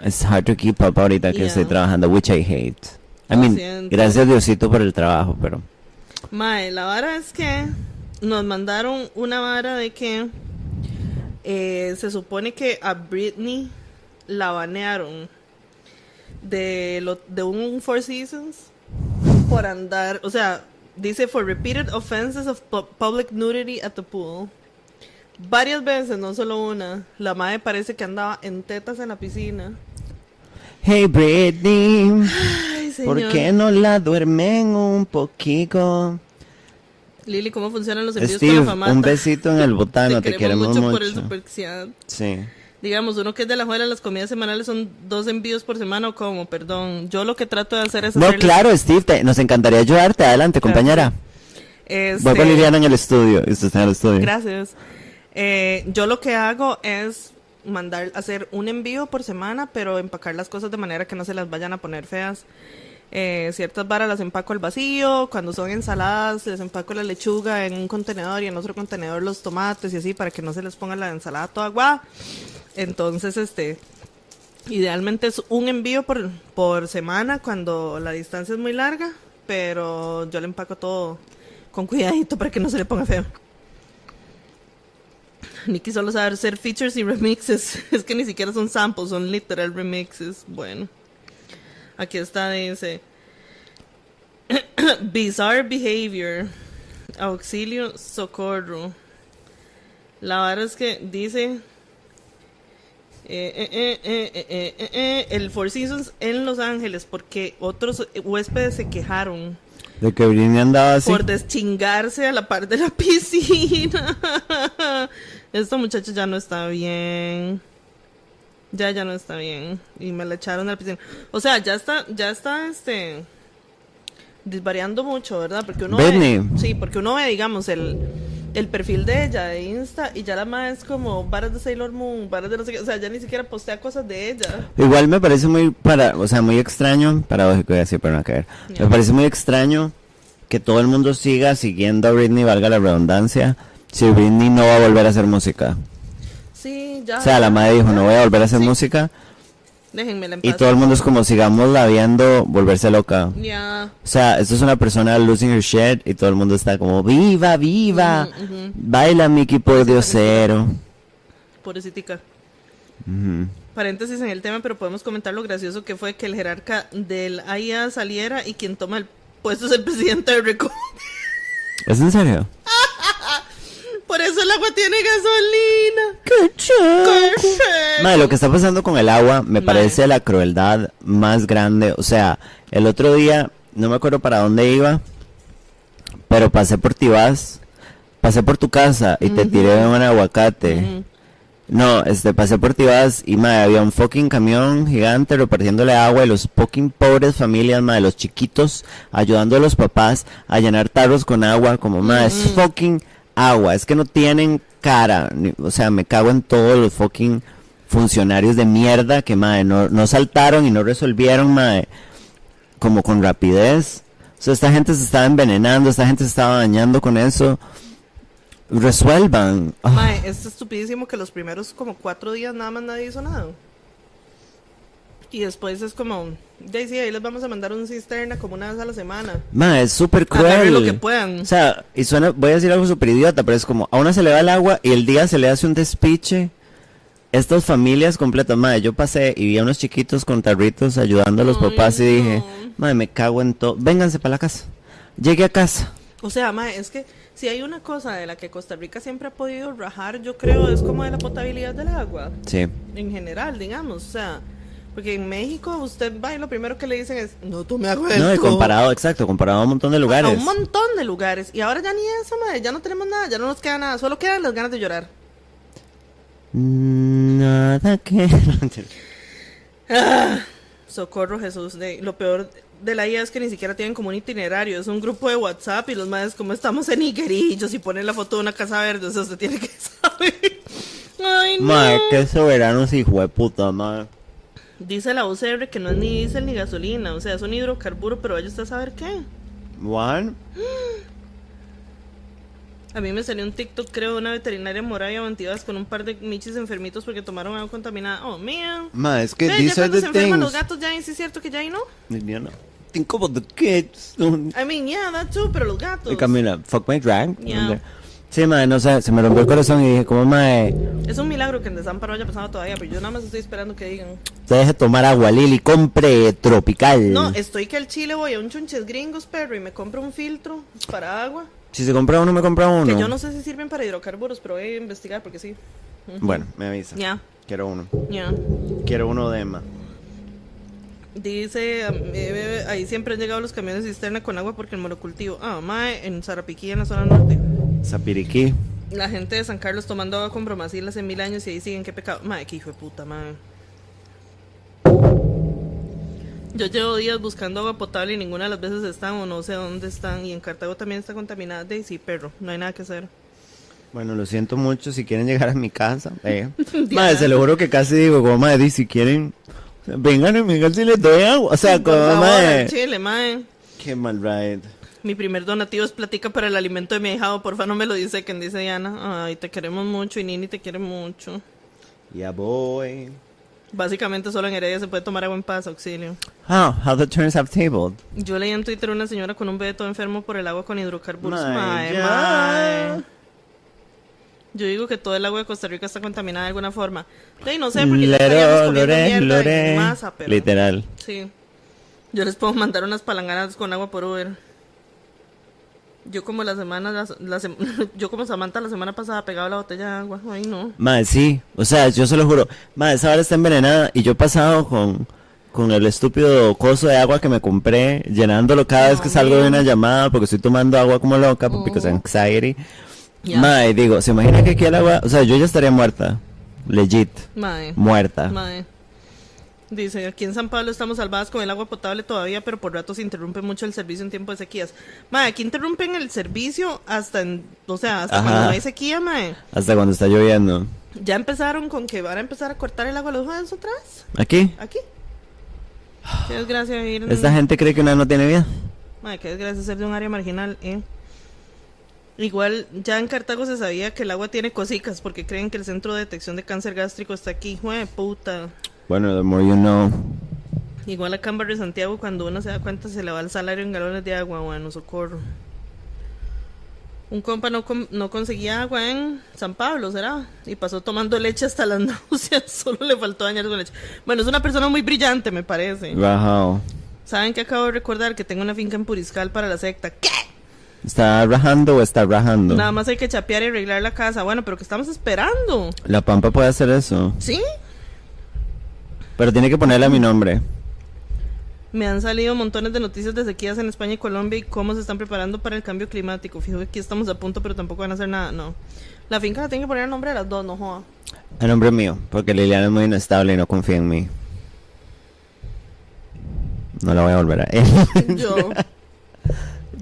It's hard to keep up ahorita que Yeah. estoy trabajando, which I hate. I mean, siento. gracias Diosito por el trabajo, pero. Mae, la vara es que nos mandaron una vara de que eh, se supone que a Britney la banearon de, lo, de un Four Seasons por andar, o sea, dice for repeated offenses of pu- public nudity at the pool. Varias veces, no solo una. La madre parece que andaba en tetas en la piscina. Hey Britney, Ay, señor. ¿por qué no la duermen un poquito? Lili, ¿cómo funcionan los envíos con Steve, la famata? un besito en el botano, te, queremos mucho. por el. Sí. Digamos, uno que es de la juela, las comidas semanales son dos envíos por semana o como, perdón. Yo lo que trato de hacer es No, claro, Steve, te- nos encantaría ayudarte. Adelante, compañera. Este, Voy con Liliana en el estudio. usted está en el estudio. Gracias. Eh, yo lo que hago es mandar, hacer un envío por semana, pero empacar las cosas de manera que no se las vayan a poner feas. Eh, ciertas varas las empaco al vacío, cuando son ensaladas les empaco la lechuga en un contenedor y en otro contenedor los tomates y así para que no se les ponga la ensalada toda agua. Entonces, este, idealmente es un envío por, por semana cuando la distancia es muy larga, pero yo le empaco todo con cuidadito para que no se le ponga feo. Nicky solo sabe hacer features y remixes. Es que ni siquiera son samples, son literal remixes. Bueno. Aquí está, dice. Bizarre behavior. Auxilio, socorro. La verdad es que dice. El Four Seasons en Los Ángeles, porque otros huéspedes se quejaron. De que Britney andaba así. Por deschingarse a la par de la piscina. Esta muchacha ya no está bien. Ya, ya no está bien. Y me la echaron al piscina. O sea, ya está, ya está, este, disvariando mucho, ¿verdad? Porque uno Britney. ve, sí, porque uno ve, digamos, el, el perfil de ella de Insta y ya la más es como varas de Sailor Moon, varas de no sé qué, o sea, ya ni siquiera postea cosas de ella. Igual me parece muy para, o sea, muy extraño, paradójico y así, pero no caer. Me parece muy extraño que todo el mundo siga siguiendo a Britney, valga la redundancia, si Britney no va a volver a hacer música. Sí, ya. O sea, la madre dijo, no voy a volver a hacer Sí. música. Déjenmela en Y todo el mundo es como, sigámosla viendo, volverse loca. Ya. O sea, esto es una persona losing her shit y todo el mundo está como, viva, viva. Ujú, ujú. Baila Mickey por diosero. Pobrecita. Ujú. Paréntesis en el tema, pero podemos comentar lo gracioso que fue que el jerarca del AIA saliera y quien toma el puesto es el presidente de Reco. ¿Es en serio? Por eso el agua tiene gasolina. ¡Qué ¡Qué feo! Madre, lo que está pasando con el agua me parece la crueldad más grande. O sea, el otro día, no me acuerdo para dónde iba, pero pasé por Tibás, pasé por tu casa y te tiré un aguacate. No, este, pasé por Tibás y madre, había un fucking camión gigante repartiéndole agua y los fucking pobres familias, madre, los chiquitos, ayudando a los papás a llenar tarros con agua, como madre, es fucking agua, es que no tienen cara, o sea, me cago en todos los fucking funcionarios de mierda que, madre, no, no saltaron y no resolvieron, madre, como con rapidez. O sea, esta gente se estaba envenenando, esta gente se estaba dañando con eso. Resuelvan. Ah. Mae, es estupidísimo que los primeros como cuatro días nada más nadie hizo nada. Y después es como, ya sí, ahí les vamos a mandar un cisterna como una vez a la semana. Ma, es súper Agarren cruel. lo que puedan. O sea, y suena, voy a decir algo súper idiota, pero es como, a una se le va el agua y el día se le hace un despiche. Estas familias completas, madre, yo pasé y vi a unos chiquitos con tarritos ayudando a los Ay, papás y dije, madre, me cago en todo. Vénganse para la casa. Llegué a casa. O sea, mae, es que si hay una cosa de la que Costa Rica siempre ha podido rajar, yo creo, es como de la potabilidad del agua. Sí. En general, digamos. O sea, porque en México usted va y lo primero que le dicen es, no tome agua del No, y tubo". comparado, exacto, comparado a un montón de A lugares. un montón de lugares. Y ahora ya ni eso, madre. Ya no tenemos nada. Ya no nos queda nada. Solo quedan las ganas de llorar. Nada que... Socorro Jesús. De, lo peor de la IA es que ni siquiera tienen como un itinerario. Es un grupo de WhatsApp y los madres como estamos en Higuerillos y ponen la foto de una casa verde. O sea, usted tiene que saber. Ay, no. Madre, qué soberanos, hijo de puta, madre. Dice la UCR que no es ni diésel ni gasolina. O sea, es un hidrocarburo, pero vaya usted a saber qué. What? A mí me salió un TikTok, creo, de una veterinaria en Moravia Bantivas con un par de michis enfermitos porque tomaron agua contaminada. Oh, mío. Ma, es que are cuando se enferman los gatos ya, sí es cierto que ya ahí no. Know, think about the kids. I mean, yeah, that too, pero los gatos. Y Camila, fuck my drag. Yeah. Sí, madre, no sé, se me rompió el corazón y dije, como madre, Es un milagro que en Desamparo haya pasado todavía, pero yo nada más estoy esperando que digan. te deje tomar agua, Lili, compre tropical. No, estoy que al Chile voy a un chunches gringos, perro, y me compro un filtro para agua. Si se compra uno, me compra uno. Que yo no sé si sirven para hidrocarburos, pero voy a investigar porque sí. Bueno, me avisa. Ya, Quiero uno. ya. Quiero uno de Emma. Dice, eh, ahí siempre han llegado los camiones de cisterna con agua porque el monocultivo. Ah, mae, en Zarapiquí, en la zona norte. Zapiriquí. La gente de San Carlos tomando agua con bromacil hace mil años y ahí siguen, qué pecado. Mae, qué hijo de puta, mae. Yo llevo días buscando agua potable y ninguna de las veces están o no sé dónde están. Y en Cartago también está contaminada. De sí, perro, no hay nada que hacer. Bueno, lo siento mucho si quieren llegar a mi casa. Eh. Madre, se lo juro que casi digo, como madre, si quieren, vengan a mi y les doy agua. O sea, como al Chile, mae. Qué mal ride. Mi primer donativo es platica para el alimento de mi hijado. Porfa, no me lo dice quien dice Diana. Ay, te queremos mucho y Nini te quiere mucho. Ya voy. Básicamente solo en Heredia se puede tomar agua en paz, auxilio. How? How the turns have tabled. Yo leí en Twitter una señora con un bebé todo enfermo por el agua con hidrocarburos. My Mae, God. mae. Yo digo que todo el agua de Costa Rica está contaminada de alguna forma. Sí, no sé, porque Lero, lore, lore. masa, pero... Literal. Sí. Yo les puedo mandar unas palanganas con agua por Uber. Yo como la semana, la, la sem- yo como Samantha la semana pasada pegaba la botella de agua. Ay, no. Madre, sí. O sea, yo se lo juro. Madre, esa hora está envenenada y yo he pasado con, con el estúpido coso de agua que me compré, llenándolo cada vez que salgo de una llamada porque estoy tomando agua como loca, porque es anxiety. Madre, digo, ¿se imagina que aquí el agua, o sea, yo ya estaría muerta? Legit. Mae. Muerta. Mae. Dice, aquí en San Pablo estamos salvadas con el agua potable todavía, pero por ratos interrumpe mucho el servicio en tiempo de sequías. Mae, aquí interrumpen el servicio hasta, en, o sea, hasta Ajá. cuando no hay sequía, mae. Hasta cuando está lloviendo. Ya empezaron con que van a empezar a cortar el agua a los jueves otra vez. Aquí. Aquí. Qué desgracia vivir en... Esta gente cree que una no tiene vida. Madre, qué desgracia ser de un área marginal, ¿eh? Igual, ya en Cartago se sabía que el agua tiene cosicas porque creen que el centro de detección de cáncer gástrico está aquí. Jue puta. Bueno, the more you know. Igual acá en Barrio Santiago, cuando uno se da cuenta, se le va el salario en galones de agua. Bueno, socorro. Un compa no, com- no conseguía agua en San Pablo, ¿será? Y pasó tomando leche hasta las náuseas. Solo le faltó dañar con leche. Bueno, es una persona muy brillante, me parece. Rajao. ¿Saben que acabo de recordar? Que tengo una finca en Puriscal para la secta. ¿Qué? ¿Está rajando o está rajando? Nada más hay que chapear y arreglar la casa. Bueno, pero que estamos esperando. La pampa puede hacer eso. ¿Sí? Pero tiene que ponerle a mi nombre. Me han salido montones de noticias de sequías en España y Colombia y cómo se están preparando para el cambio climático. Fijo que aquí estamos a punto, pero tampoco van a hacer nada. No. La finca la tiene que poner el nombre de las dos, no joda. A nombre mío. Porque Liliana es muy inestable y no confía en mí. No la voy a volver a Yo.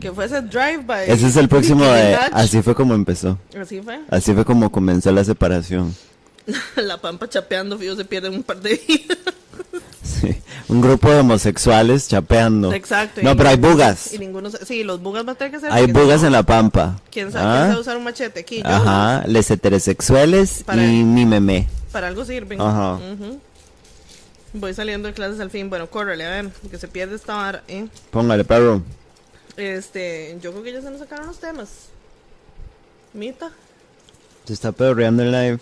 Que fue ese drive-by. Ese es el próximo de... Así fue como empezó. Así fue. Así fue como comenzó la separación. la pampa chapeando, fijo, se pierden un par de días. Sí. Un grupo de homosexuales chapeando. Exacto. No, pero hay bugas. Y ninguno... Sí, los bugas van a tener que ser... Hay bugas no, en la pampa. ¿Quién sabe? ¿Ah? ¿Quién sabe usar un machete aquí? Yo. Ajá, les heterosexuales Para- y mi meme. Para algo sirven. Ajá. Voy saliendo de clases al fin. Bueno, córrele, a ver, que se pierde esta vara, ¿eh? Póngale, perro. Este, yo creo que ya se nos sacaron los temas. Mita. Se está pedorreando el live.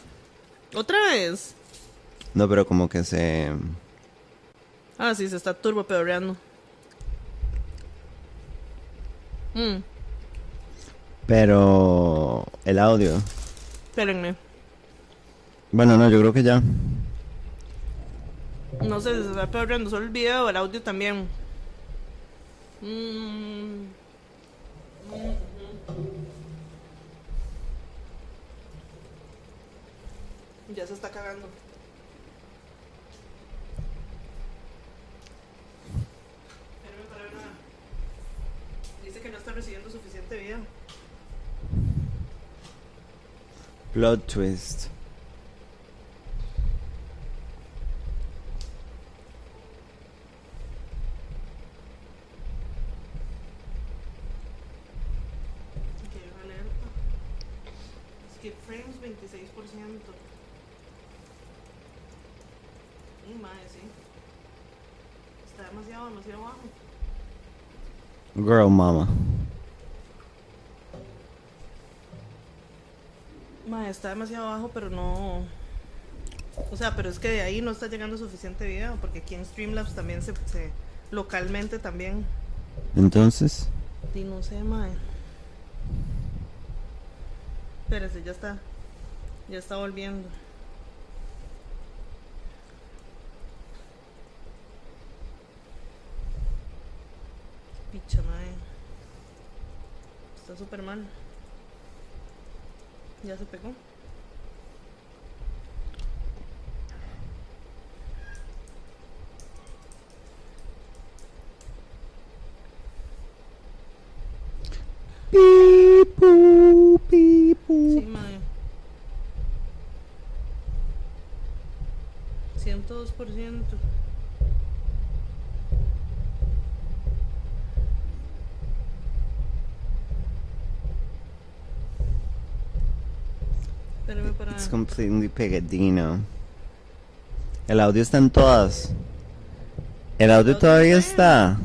¿Otra vez? No, pero como que se... Ah, sí, se está turbo pedorreando. Mm, Pero... El audio. espérenme. Bueno, no, yo creo que ya. No sé si se está pedorreando solo el video o el audio también. Mm. Ya se está cagando. Dice que no está recibiendo suficiente video. Plot twist. Que alerta. Skip frames 26%. Y mae, sí. Está demasiado, demasiado bajo. Girl mama. Mae, está demasiado bajo, pero no. O sea, pero es que de ahí no está llegando suficiente video, porque aquí en Streamlabs también se. se localmente también. Entonces... Y no sé, mae. Espérese, ya está. Ya está volviendo. Picha, mae. Está súper mal. Ya se pegó. Pipu, pipu. Sí, mae. 102%. Para... It's completely pegadino. El audio está en todas. El audio todavía está.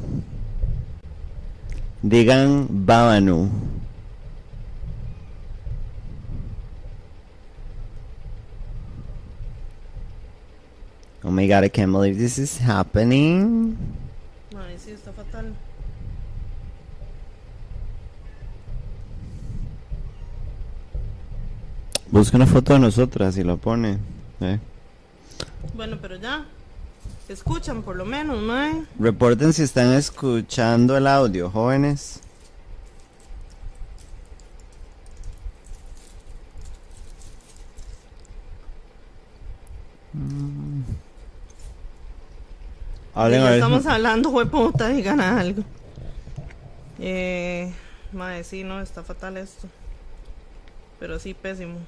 Digan Babanu. Oh my god, I can't believe this is happening. Sí, está fatal. Busca una foto de nosotras y la pone. ¿eh? Bueno, pero ya. Escuchan por lo menos, ¿no? Eh? Reporten si están escuchando el audio, jóvenes. Mm. Hablen, ya estamos hablando, hueputa, digan algo. Eh, madre, sí, no, está fatal esto. Pero sí, pésimo.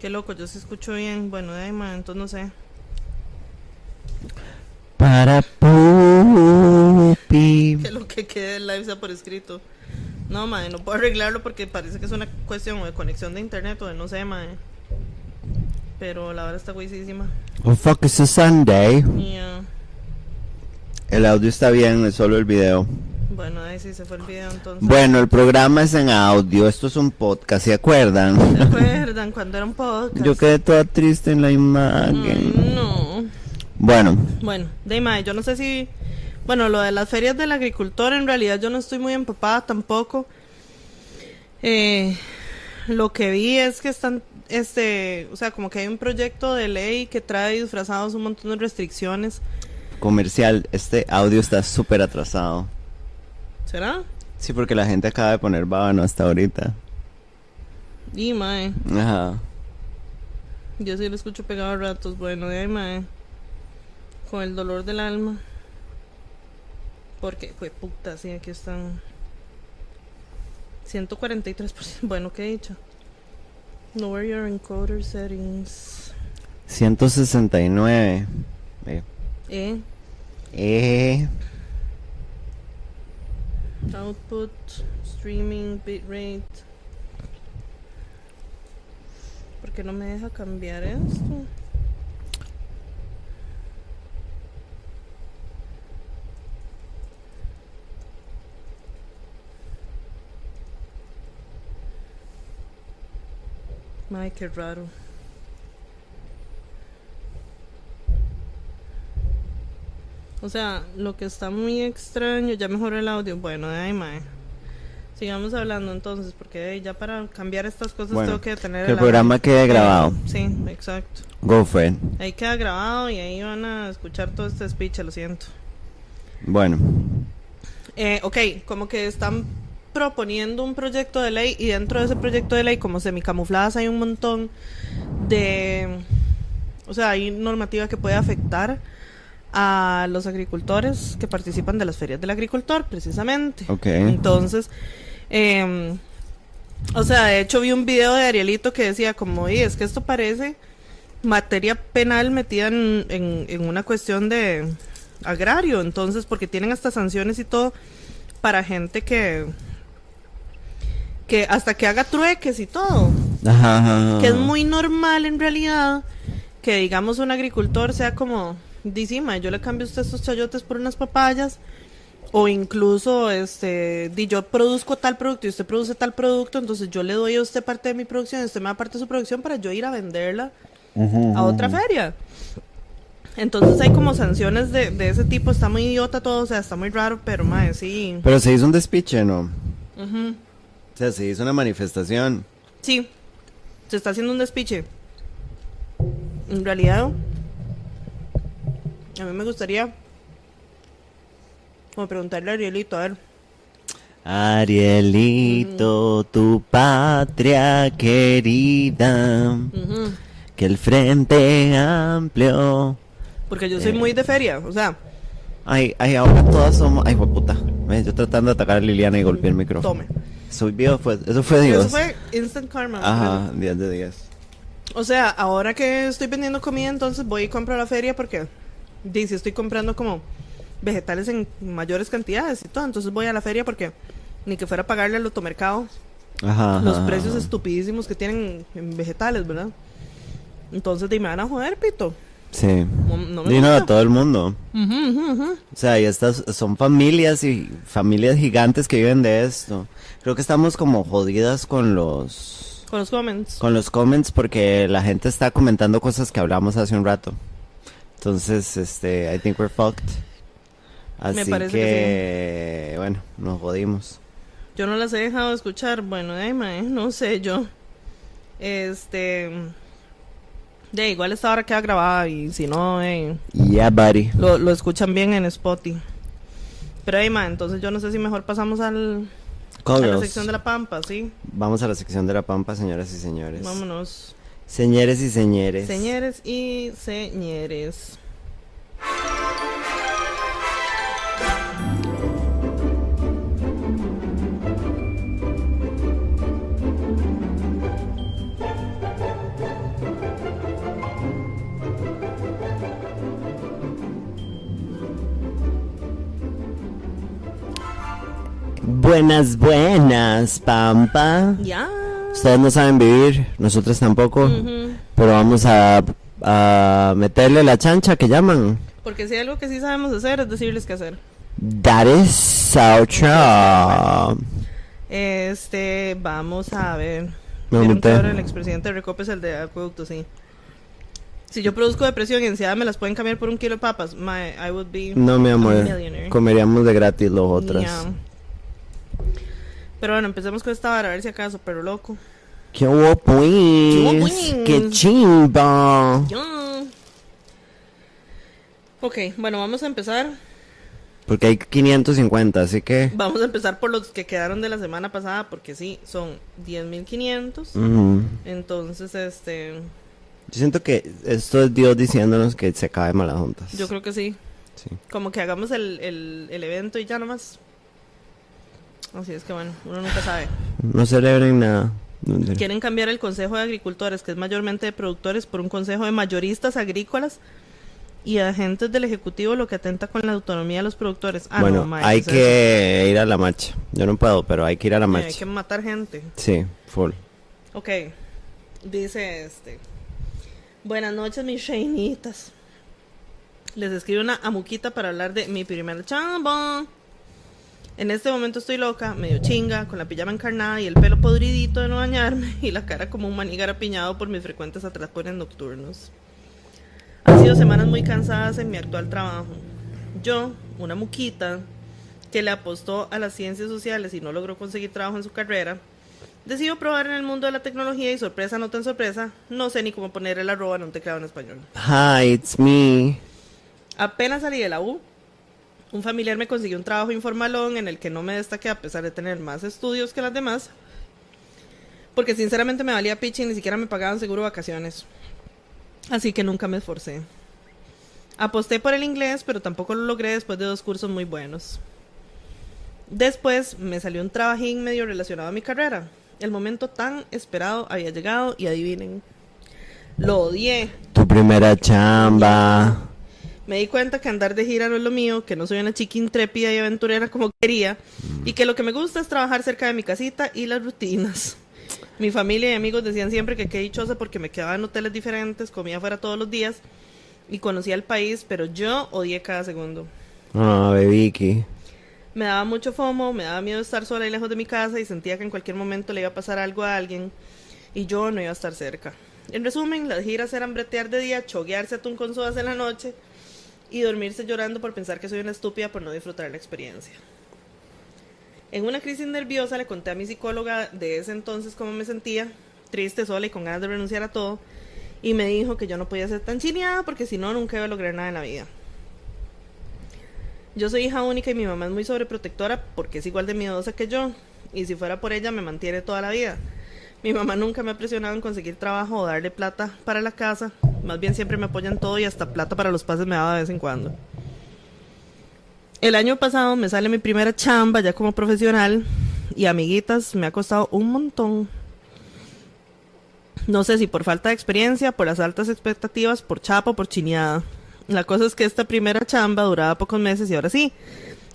Qué loco, yo sí escucho bien. Bueno, de ahí, madre, entonces no sé. Para pupi. Que lo que quede del live sea por escrito. No, madre, no puedo arreglarlo porque parece que es una cuestión o de conexión de internet o de no sé, madre. Pero la hora está guisísima. Oh fuck, it's a Sunday. Y, ah, El audio está bien, es solo el video. Bueno, ahí sí se fue el video entonces. Bueno, el programa es en audio, esto es un podcast, ¿se acuerdan? ¿Se acuerdan cuando era un podcast? Yo quedé toda triste en la imagen. no. Bueno, Bueno, de mae, yo no sé si. Bueno, lo de las ferias del agricultor, en realidad yo no estoy muy empapada tampoco. Eh, lo que vi es que están. Este, o sea, como que hay un proyecto de ley que trae disfrazados un montón de restricciones. comercial, este audio está súper atrasado. ¿Será? Sí, porque la gente acaba de poner bábano hasta ahorita. Y mae, Ajá. yo sí lo escucho pegado a ratos. Bueno, de ahí mae, con el dolor del alma. Porque, fue puta, sí, aquí están. 143%. Bueno, ¿qué he dicho? Lower your encoder settings. 169. Eh. Eh, Eh. Output, streaming, bitrate. ¿Por qué no me deja cambiar esto? Ay, qué raro. O sea, lo que está muy extraño, ya mejoró el audio. Bueno, de ahí, mae. Sigamos hablando entonces, porque ya para cambiar estas cosas Bueno, tengo que tener que el audio. programa quede grabado. Sí, exacto. Go, Fred. Ahí queda grabado y ahí van a escuchar todo este speech, lo siento. Bueno. Eh, ok, como que están proponiendo un proyecto de ley y dentro de ese proyecto de ley, como semicamufladas, hay un montón de... O sea, hay normativa que puede afectar a los agricultores que participan de las ferias del agricultor, precisamente. Ok. Entonces, eh, o sea, de hecho vi un video de Arielito que decía como, y es que esto parece materia penal metida en, en, en una cuestión de agrario, entonces, porque tienen hasta sanciones y todo para gente que que hasta que haga trueques y todo, Ajá, ajá, ajá. que es muy normal en realidad que digamos un agricultor sea como, dicima, yo le cambio a usted estos chayotes por unas papayas, o incluso, este, di yo produzco tal producto y usted produce tal producto, entonces yo le doy a usted parte de mi producción y usted me da parte de su producción para yo ir a venderla a otra feria. Entonces hay como sanciones de, de ese tipo, está muy idiota todo, o sea, está muy raro, pero mae, sí. Pero se hizo un despiche, ¿no? O sea, se hizo una manifestación. Sí, se está haciendo un despiche. En realidad, a mí me gustaría como preguntarle a Arielito, a ver. Arielito, tu patria querida, Ujú. que el frente amplio. Porque yo soy Eh. muy de feria, o sea, Ay, ay, ahora todas somos. Ay, puta. Yo tratando de atacar a Liliana y golpeé el micrófono. tome. Soy viejo, fue, eso fue Dios. Eso fue instant karma. Ajá, 10 de 10. O sea, ahora que estoy vendiendo comida, entonces voy y compro a la feria porque dice, estoy comprando como vegetales en mayores cantidades y todo. Entonces voy a la feria porque ni que fuera a pagarle al automercado Ajá. los ajá, precios estupidísimos que tienen en vegetales, ¿verdad? Entonces de, me van a joder, pito. Sí. No, Y no, a todo el mundo. O sea, y estas son familias y familias gigantes que viven de esto. Creo que estamos como jodidas con los Con los comments. con los comments porque la gente está comentando cosas que hablamos hace un rato. Entonces, este, I think we're fucked. Así parece que, bueno, nos jodimos. Yo no las he dejado de escuchar. Bueno, ay, mae, no sé yo. Este. De igual esta hora queda grabada y si no, eh, Yeah, buddy. lo, lo escuchan bien en Spotify. Pero ahí, entonces yo no sé si mejor pasamos al, Call a la sección de la pampa, ¿sí? Vamos a la sección de la pampa, señoras y señores. Vámonos. Señores y señores. Señores y señores. Buenas, buenas, Pampa. Ya. Ustedes no saben vivir, nosotros tampoco. Pero vamos a, a meterle la chancha que llaman. Porque si hay algo que sí sabemos hacer es decirles qué hacer. That is so true. Este, vamos a ver. Me el expresidente de Recope es el de acueducto, sí. Si yo produzco depresión y ansiedad, me las pueden cambiar por un kilo de papas. My, I would be No, mi amor. Comeríamos de gratis los otros. Yeah. Pero bueno, empecemos con esta vara, a ver si acaso, pero loco. ¿Qué hubo, pues? hubo, pues? ¡Qué chimba! Ok, bueno, vamos a empezar. Porque hay 550, así que... Vamos a empezar por los que quedaron de la semana pasada, porque sí, son 10.500. ujú. Entonces, este, Yo siento que esto es Dios diciéndonos que se cae malas juntas. yo creo que sí. Sí. Como que hagamos el, el, el evento y ya nomás. Así es que bueno, uno nunca sabe. No celebren nada. Quieren cambiar el Consejo de Agricultores, que es mayormente de productores, por un Consejo de Mayoristas Agrícolas y agentes del Ejecutivo, lo que atenta con la autonomía de los productores. Ah, bueno, no, hay ¿qué es que ir a la marcha. Yo no puedo, pero hay que ir a la marcha. Hay que matar gente. Sí, full. Ok, dice este. Buenas noches, mis reinitas. Les escribo una amuquita para hablar de mi primer chamba. En este momento estoy loca, medio chinga, con la pijama encarnada y el pelo podridito de no bañarme y la cara como un maní garapiñado por mis frecuentes atracones nocturnos. Han sido semanas muy cansadas en mi actual trabajo. Yo, una muquita que le apostó a las ciencias sociales y no logró conseguir trabajo en su carrera, decidió probar en el mundo de la tecnología y sorpresa, no tan sorpresa, no sé ni cómo poner el arroba en un teclado en español. Hi, it's me. Apenas salí de la U, un familiar me consiguió un trabajo informalón en el que no me destaqué a pesar de tener más estudios que las demás, porque sinceramente me valía pichi y ni siquiera me pagaban seguro vacaciones. Así que nunca me esforcé. Aposté por el inglés, pero tampoco lo logré después de dos cursos muy buenos. Después me salió un trabajín medio relacionado a mi carrera. El momento tan esperado había llegado y adivinen, lo odié. Tu primera chamba. Me di cuenta que andar de gira no es lo mío, que no soy una chica intrépida y aventurera como quería, y que lo que me gusta es trabajar cerca de mi casita y las rutinas. Mi familia y amigos decían siempre que qué dichosa porque me quedaba en hoteles diferentes, comía fuera todos los días y conocía el país, pero yo odié cada segundo. Ah, bebiki. Me daba mucho fomo, me daba miedo estar sola y lejos de mi casa y sentía que en cualquier momento le iba a pasar algo a alguien y yo no iba a estar cerca. En resumen, las giras eran bretear de día, choguearse atún con sodas en la noche y dormirse llorando por pensar que soy una estúpida por no disfrutar la experiencia. En una crisis nerviosa le conté a mi psicóloga de ese entonces cómo me sentía, triste, sola y con ganas de renunciar a todo, y me dijo que yo no podía ser tan chineada porque si no, nunca iba a lograr nada en la vida. Yo soy hija única y mi mamá es muy sobreprotectora porque es igual de miedosa que yo, y si fuera por ella me mantiene toda la vida. Mi mamá nunca me ha presionado en conseguir trabajo o darle plata para la casa, más bien siempre me apoyan todo y hasta plata para los pases me daba de vez en cuando. El año pasado me sale mi primera chamba ya como profesional y amiguitas me ha costado un montón. No sé si por falta de experiencia, por las altas expectativas, por chapa por chineada. La cosa es que esta primera chamba duraba pocos meses y ahora sí.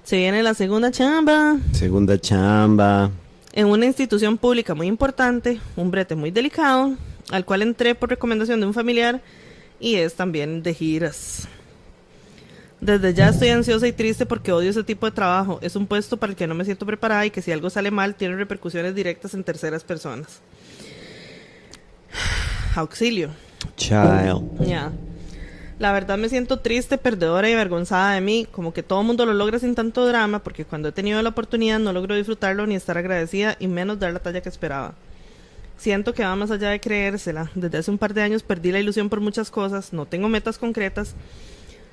Se viene la segunda chamba Segunda chamba. En una institución pública muy importante, un brete muy delicado, al cual entré por recomendación de un familiar y es también de giras. Desde ya estoy ansiosa y triste porque odio ese tipo de trabajo. Es un puesto para el que no me siento preparada y que si algo sale mal tiene repercusiones directas en terceras personas. Auxilio. Child. Ya. La verdad me siento triste, perdedora y avergonzada de mí, como que todo el mundo lo logra sin tanto drama, porque cuando he tenido la oportunidad no logro disfrutarlo ni estar agradecida y menos dar la talla que esperaba. Siento que va más allá de creérsela. Desde hace un par de años perdí la ilusión por muchas cosas, no tengo metas concretas,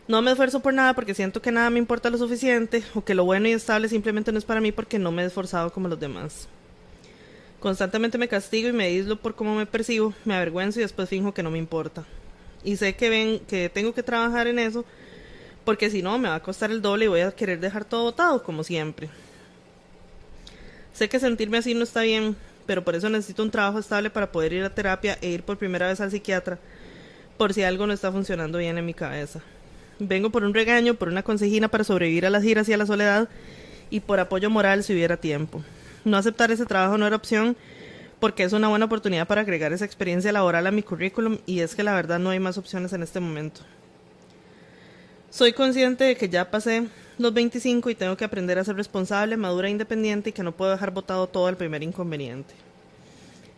no me esfuerzo por nada porque siento que nada me importa lo suficiente o que lo bueno y estable simplemente no es para mí porque no me he esforzado como los demás. Constantemente me castigo y me aíslo por cómo me percibo, me avergüenzo y después finjo que no me importa. Y sé que tengo que trabajar en eso porque si no me va a costar el doble y voy a querer dejar todo botado como siempre. Sé que sentirme así no está bien, pero por eso necesito un trabajo estable para poder ir a terapia e ir por primera vez al psiquiatra, por si algo no está funcionando bien en mi cabeza. Vengo por un regaño, por una consejina para sobrevivir a las giras y a la soledad y por apoyo moral si hubiera tiempo. No aceptar ese trabajo no era opción porque es una buena oportunidad para agregar esa experiencia laboral a mi currículum y es que la verdad no hay más opciones en este momento. Soy consciente de que ya pasé los 25 y tengo que aprender a ser responsable, madura e independiente y que no puedo dejar botado todo al primer inconveniente.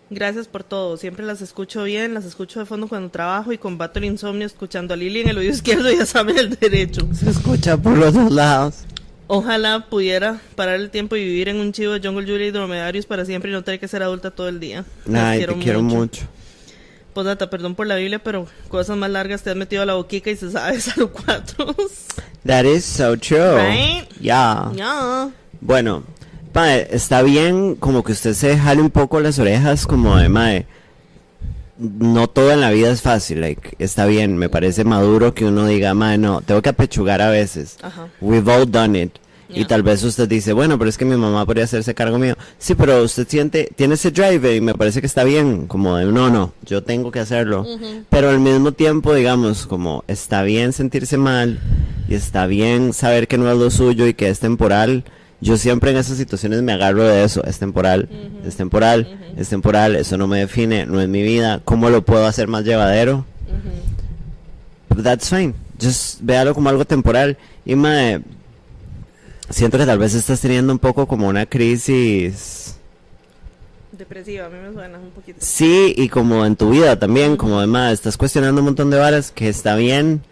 Gracias por todo, siempre las escucho bien, las escucho de fondo cuando trabajo y combato el insomnio escuchando a Lili en el oído izquierdo y a Sam en el derecho. Se escucha por los dos lados. Ojalá pudiera parar el tiempo y vivir en un chivo de Jungle Julie y dromedarios para siempre y no tener que ser adulta todo el día. Ay, te quiero mucho. Posdata, perdón por la Biblia, pero cosas más largas te has metido a la boquica y se sabe salud cuatro. That is so true. Right? Yeah. Ya. Bueno, mae, está bien como que usted se jale un poco las orejas como de mae. No todo en la vida es fácil, like, está bien, me parece maduro que uno diga, no, tengo que apechugar a veces. Ajá. We've all done it. Y tal vez usted dice, bueno, pero es que mi mamá podría hacerse cargo mío. Sí, pero usted siente, tiene ese drive y me parece que está bien, como de, no, no, yo tengo que hacerlo. Pero al mismo tiempo, digamos, como está bien sentirse mal y está bien saber que no es lo suyo y que es temporal. Yo siempre en esas situaciones me agarro de eso, es temporal, es temporal, es temporal, eso no me define, no es mi vida. ¿Cómo lo puedo hacer más llevadero? But that's fine. Just véalo como algo temporal. Y mae, siento que tal vez estás teniendo un poco como una crisis. Depresiva, a mí me suena un poquito. Sí, y como en tu vida también, como de mae, estás cuestionando un montón de varas que está bien,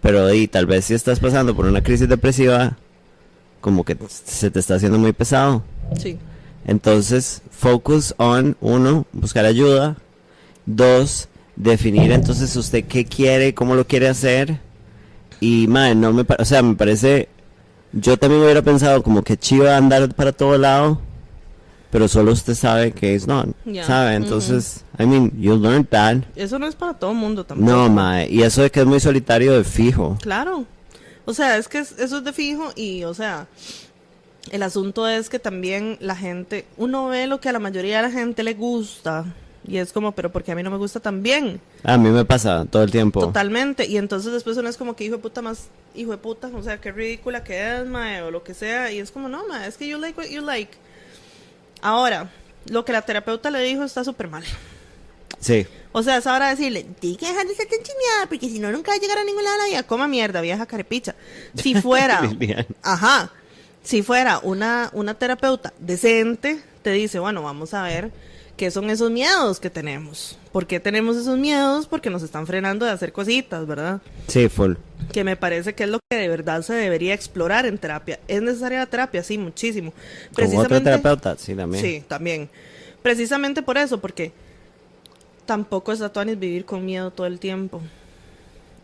pero y tal vez si estás pasando por una crisis depresiva, como que se te está haciendo muy pesado. Sí. Entonces, focus on, uno, buscar ayuda. Dos, definir entonces usted qué quiere, cómo lo quiere hacer. Y, madre, no me, o sea, me parece, yo también hubiera pensado como que chiva andar para todo lado, pero solo usted sabe que es no, Ya, sabe. Entonces, I mean, you learned that. Eso no es para todo el mundo tampoco. No, madre, y eso de que es muy solitario de fijo. Claro. O sea, es que es- eso es de fijo y, o sea, el asunto es que también la gente, uno ve lo que a la mayoría de la gente le gusta y es como, pero porque a mí no me gusta también. A mí me pasa todo el tiempo. Totalmente. Y entonces después uno es como que hijo de puta más, hijo de puta, o sea, qué ridícula que es, mae, o lo que sea. Y es como, no, mae, es que you like what you like. Ahora, lo que la terapeuta le dijo está súper mal. Sí. O sea, es ahora decirle, tienes que dejar de ser tan chineada, porque si no, nunca va a llegar a ningún lado de la vida. Coma mierda, vieja carepicha. Si fuera, ajá, si fuera una, una terapeuta decente, te dice, bueno, vamos a ver qué son esos miedos que tenemos. ¿Por qué tenemos esos miedos? Porque nos están frenando de hacer cositas, ¿verdad? Sí, full. Que me parece que es lo que de verdad se debería explorar en terapia. ¿Es necesaria la terapia? Sí, muchísimo. Con otro terapeuta, sí, también. Sí, también. Precisamente por eso, porque tampoco es Tuanis vivir con miedo todo el tiempo.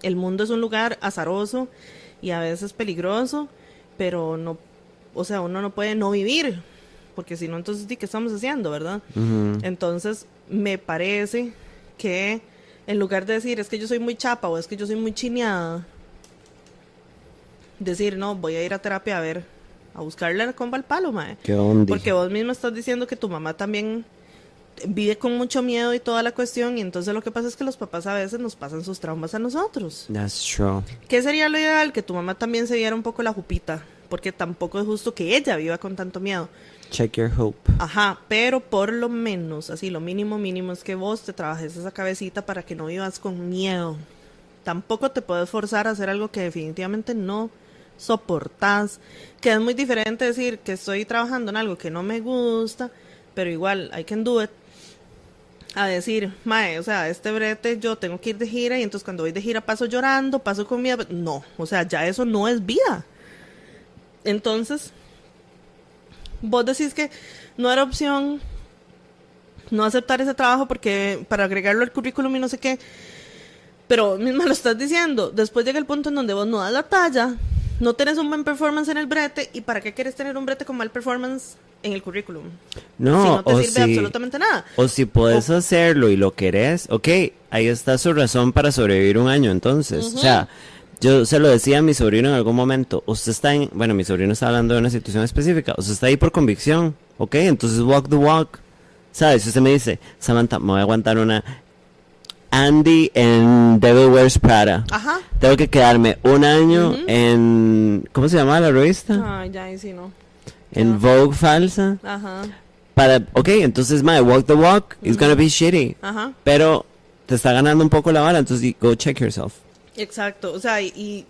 El mundo es un lugar azaroso y a veces peligroso, pero no, o sea, uno no puede no vivir, porque si no, entonces, ¿sí ¿qué estamos haciendo, verdad? Entonces, me parece que en lugar de decir, es que yo soy muy chapa o es que yo soy muy chineada, decir, no, voy a ir a terapia a ver, a buscarle la comba al palo, mae. ¿Qué onda? Porque vos mismo estás diciendo que tu mamá también vive con mucho miedo y toda la cuestión, y entonces lo que pasa es que los papás a veces nos pasan sus traumas a nosotros. That's true. ¿Qué sería lo ideal? Que tu mamá también se viera un poco la jupita, porque tampoco es justo que ella viva con tanto miedo. Check your hope. Ajá, pero por lo menos, así, lo mínimo mínimo es que vos te trabajes esa cabecita para que no vivas con miedo. Tampoco te puedes forzar a hacer algo que definitivamente no soportás, que es muy diferente decir que estoy trabajando en algo que no me gusta, pero igual, I can do it, a decir, mae, o sea, este brete yo tengo que ir de gira y entonces cuando voy de gira paso llorando, paso con miedo, no, o sea, ya eso no es vida. Entonces, vos decís que no era opción no aceptar ese trabajo porque para agregarlo al currículum y no sé qué, pero misma lo estás diciendo, después llega el punto en donde vos no das la talla, no tenés un buen performance en el brete y para qué quieres tener un brete con mal performance en el currículum. No, si no te o sirve si- absolutamente nada. O si puedes hacerlo y lo querés, ok, ahí está su razón para sobrevivir un año entonces. O sea, yo se lo decía a mi sobrino en algún momento, usted está en, bueno, mi sobrino está hablando de una situación específica, usted está ahí por convicción, ok, entonces walk the walk. ¿Sabes? Si usted me dice, Samantha, me voy a aguantar una Andy en Devil Wears Prada. Ajá. Tengo que quedarme un año en, ¿cómo se llama la revista? Ay, ya, sí, no. En Vogue falsa. Ajá. Para, ok, entonces, my walk the walk, it's gonna be shitty. Ajá. Pero te está ganando un poco la vara, entonces go check yourself. Exacto. O sea, y, y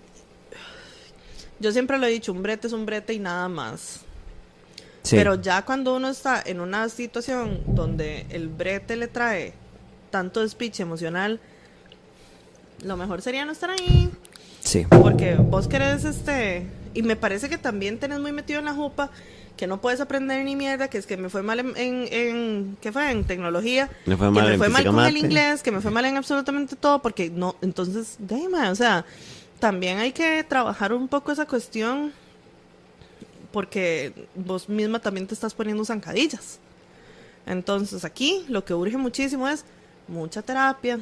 yo siempre lo he dicho, un brete es un brete y nada más. Sí. Pero ya cuando uno está en una situación donde el brete le trae tanto speech emocional, lo mejor sería no estar ahí. sí. Porque vos querés, este, y me parece que también tenés muy metido en la jupa, que no puedes aprender ni mierda, que es que me fue mal en, en, en- ¿qué fue? En tecnología. Me fue que mal me en fue mal con el física-mate. inglés, que me fue mal en absolutamente todo, porque no, entonces, déjame, o sea, también hay que trabajar un poco esa cuestión, porque vos misma también te estás poniendo zancadillas. Entonces aquí lo que urge muchísimo es mucha terapia,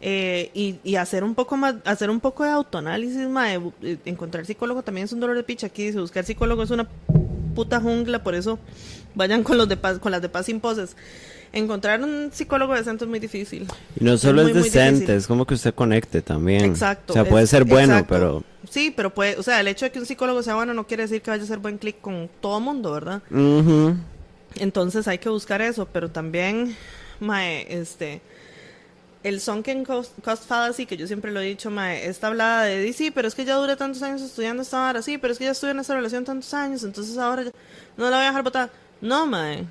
eh, y, y hacer un poco más, hacer un poco de autoanálisis, mae, encontrar psicólogo también es un dolor de picha aquí, dice, buscar psicólogo es una puta jungla, por eso vayan con los de paz, con las de paz sin poses. Encontrar un psicólogo decente es muy difícil. Y no solo es, muy, decente, es como que usted conecte también. Exacto. O sea, es- puede ser bueno, exacto. pero... Sí, pero puede, o sea, el hecho de que un psicólogo sea bueno no quiere decir que vaya a hacer buen clic con todo mundo, ¿verdad? Entonces hay que buscar eso, pero también, mae, este, el sunken cost, cost fallacy, que yo siempre lo he dicho, mae, esta hablada de, "Di, sí, pero es que ya duré tantos años estudiando esta vara, sí, pero es que ya estuve en esta relación tantos años, entonces ahora ya no la voy a dejar botar. No, mae.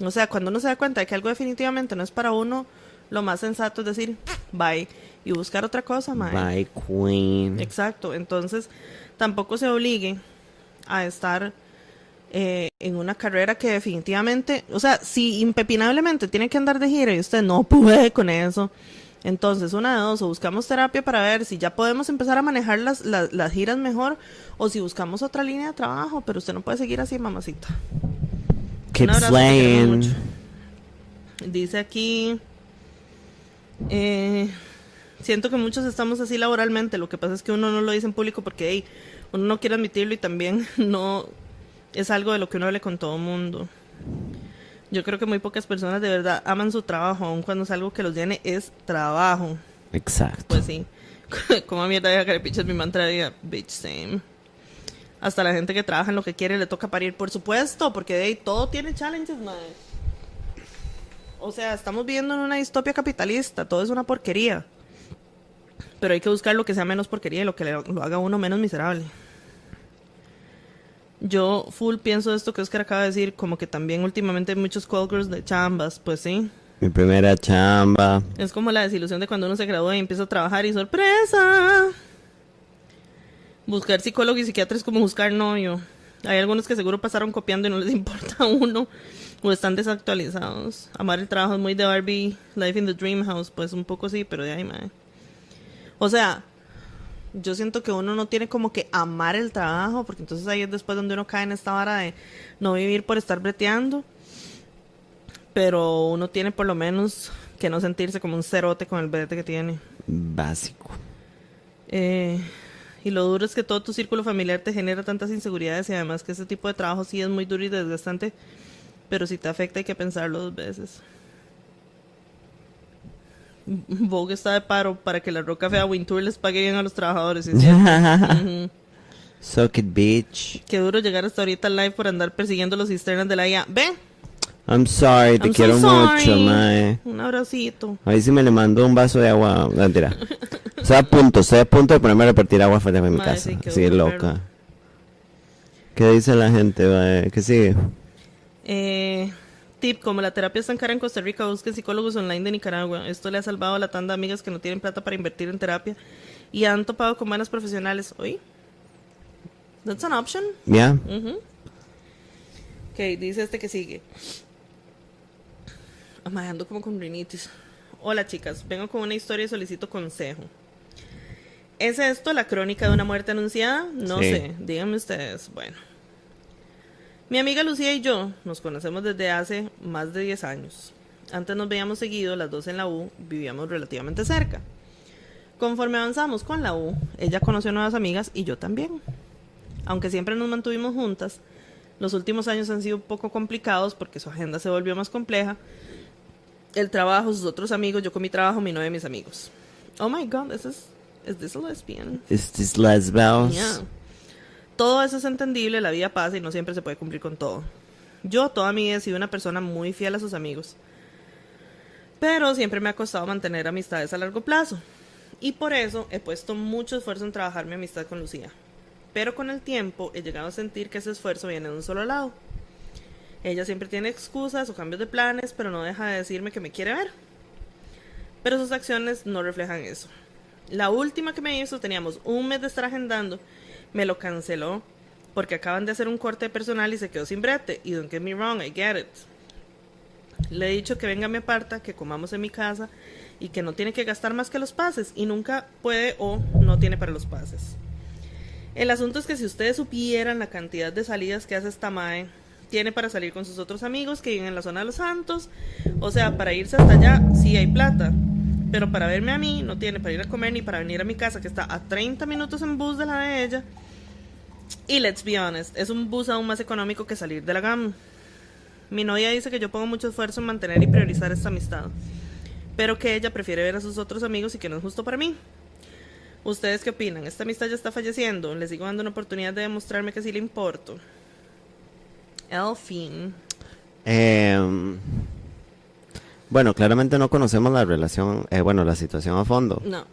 O sea, cuando uno se da cuenta de que algo definitivamente no es para uno, lo más sensato es decir, bye, y buscar otra cosa, mae. Bye, Queen. Exacto, entonces tampoco se obligue a estar eh, en una carrera que definitivamente, o sea, si impepinablemente tiene que andar de gira y usted no puede con eso, entonces una de dos, o buscamos terapia para ver si ya podemos empezar a manejar las, las, las giras mejor, o si buscamos otra línea de trabajo, pero usted no puede seguir así, mamacita. Keep mucho. Dice aquí. eh, siento que muchos estamos así laboralmente. Lo que pasa es que uno no lo dice en público porque hey, uno no quiere admitirlo y también no es algo de lo que uno hable con todo el mundo. Yo creo que muy pocas personas de verdad aman su trabajo, aun cuando es algo que los llene, es trabajo. Exacto. Pues sí. Como mierda de carepicha es mi mantra de. Bitch, same. Hasta la gente que trabaja en lo que quiere le toca parir, por supuesto, porque de ahí todo tiene challenges, madre. O sea, estamos viviendo en una distopia capitalista, todo es una porquería. Pero hay que buscar lo que sea menos porquería y lo que le- lo haga a uno menos miserable. Yo full pienso esto que Oscar acaba de decir, como que también últimamente hay muchos call girls de chambas, pues sí. Mi primera chamba. Es como la desilusión de cuando uno se gradúa y empieza a trabajar y sorpresa. Buscar psicólogo y psiquiatra es como buscar novio. Hay algunos que seguro pasaron copiando y no les importa a uno o están desactualizados. Amar el trabajo es muy de Barbie, Life in the Dream House, pues un poco sí, pero de ahí, mae. O sea, yo siento que uno no tiene como que amar el trabajo, porque entonces ahí es después donde uno cae en esta vara de no vivir por estar breteando pero uno tiene por lo menos que no sentirse como un cerote con el brete que tiene. Básico. Eh, y lo duro es que todo tu círculo familiar te genera tantas inseguridades y además que ese tipo de trabajo sí es muy duro y desgastante, pero si te afecta hay que pensarlo dos veces. Vogue está de paro para que la Roca Fea Wintour les pague bien a los trabajadores. ¿sí cierto? Ujú. Suck it, bitch. Qué duro llegar hasta ahorita al live por andar persiguiendo los cisternas de la IA. Ve, I'm sorry, te I'm so quiero sorry. mucho, mae. un abracito. Ahí sí me le mandó un vaso de agua. No, mentira. Estoy a punto, estoy a punto de ponerme a repartir agua fuera de mi casa. sí, loca. perro. ¿Qué dice la gente, mae? ¿Qué sigue? Eh, tip, como la terapia es tan cara en Costa Rica, busquen psicólogos online de Nicaragua. Esto le ha salvado a la tanda de amigas que no tienen plata para invertir en terapia y han topado con buenas profesionales. ¿Oí? That's an option. ¿Ya? Ujú. Ok, dice este que sigue. Ama, ando como con rinitis. Hola chicas, vengo con una historia y solicito consejo. ¿Es esto la crónica de una muerte anunciada? No Sí. sé, díganme ustedes. Bueno. Mi amiga Lucía y yo nos conocemos desde hace más de 10 años. Antes nos veíamos seguido, las dos en la U, vivíamos relativamente cerca. Conforme avanzamos con la U, ella conoció nuevas amigas y yo también. Aunque siempre nos mantuvimos juntas, los últimos años han sido un poco complicados porque su agenda se volvió más compleja. El trabajo, sus otros amigos, yo con mi trabajo, mi novia y mis amigos. Oh my god, this is, is this a lesbian? Is this? Yeah. Todo eso es entendible, la vida pasa y no siempre se puede cumplir con todo. Yo toda mi vida he sido una persona muy fiel a sus amigos. Pero siempre me ha costado mantener amistades a largo plazo. Y por eso he puesto mucho esfuerzo en trabajar mi amistad con Lucía. Pero con el tiempo he llegado a sentir que ese esfuerzo viene de un solo lado. Ella siempre tiene excusas o cambios de planes, pero no deja de decirme que me quiere ver. Pero sus acciones no reflejan eso. La última que me hizo teníamos un mes de estar agendando, me lo canceló porque acaban de hacer un corte personal y se quedó sin brete. Y don't get me wrong, I get it. Le he dicho que venga a mi aparta, que comamos en mi casa y que no tiene que gastar más que los pases y nunca puede o no tiene para los pases. El asunto es que si ustedes supieran la cantidad de salidas que hace esta Mae, tiene para salir con sus otros amigos que viven en la zona de los Santos, o sea, para irse hasta allá sí hay plata, pero para verme a mí no tiene para ir a comer ni para venir a mi casa que está a 30 minutos en bus de la de ella. Y let's be honest, es un bus aún más económico que salir de la GAM. Mi novia dice que yo pongo mucho esfuerzo en mantener y priorizar esta amistad, pero que ella prefiere ver a sus otros amigos y que no es justo para mí. ¿Ustedes qué opinan? ¿Esta amistad ya está falleciendo? ¿Le sigo dando una oportunidad de demostrarme que sí le importo? Elfin. Em, bueno, claramente no conocemos la relación, eh, bueno, la situación a fondo. No.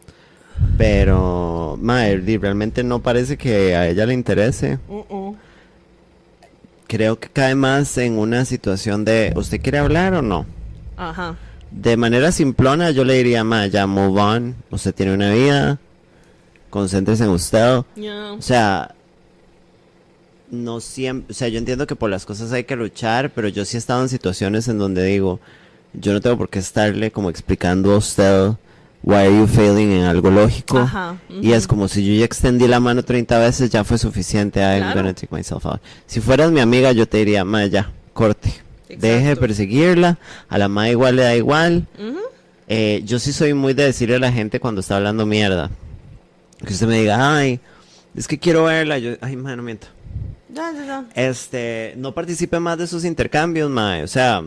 Pero, mae, realmente no parece que a ella le interese. Uh-uh. Creo que cae más en una situación de, ¿usted quiere hablar o no? Ajá. De manera simplona, yo le diría, mae, ya move on. Usted tiene una vida. Concéntrese en usted. Ya. O sea, no siempre, o sea, yo entiendo que por las cosas hay que luchar, pero yo sí he estado en situaciones en donde digo, yo no tengo por qué estarle como explicando a usted why are you failing en algo lógico. Ajá, Y es como si yo ya extendí la mano 30 veces, ya fue suficiente. I'm Claro. gonna take myself out. Si fueras mi amiga, yo te diría, ma, ya, corte. Deje de perseguirla. A la ma igual le da igual. Eh, yo sí soy muy de decirle a la gente cuando está hablando mierda. Que usted me diga, ay, es que quiero verla. Yo, ay, ma, no miento. Ya, ya, ya. Este, no participe más de esos intercambios, mae. O sea,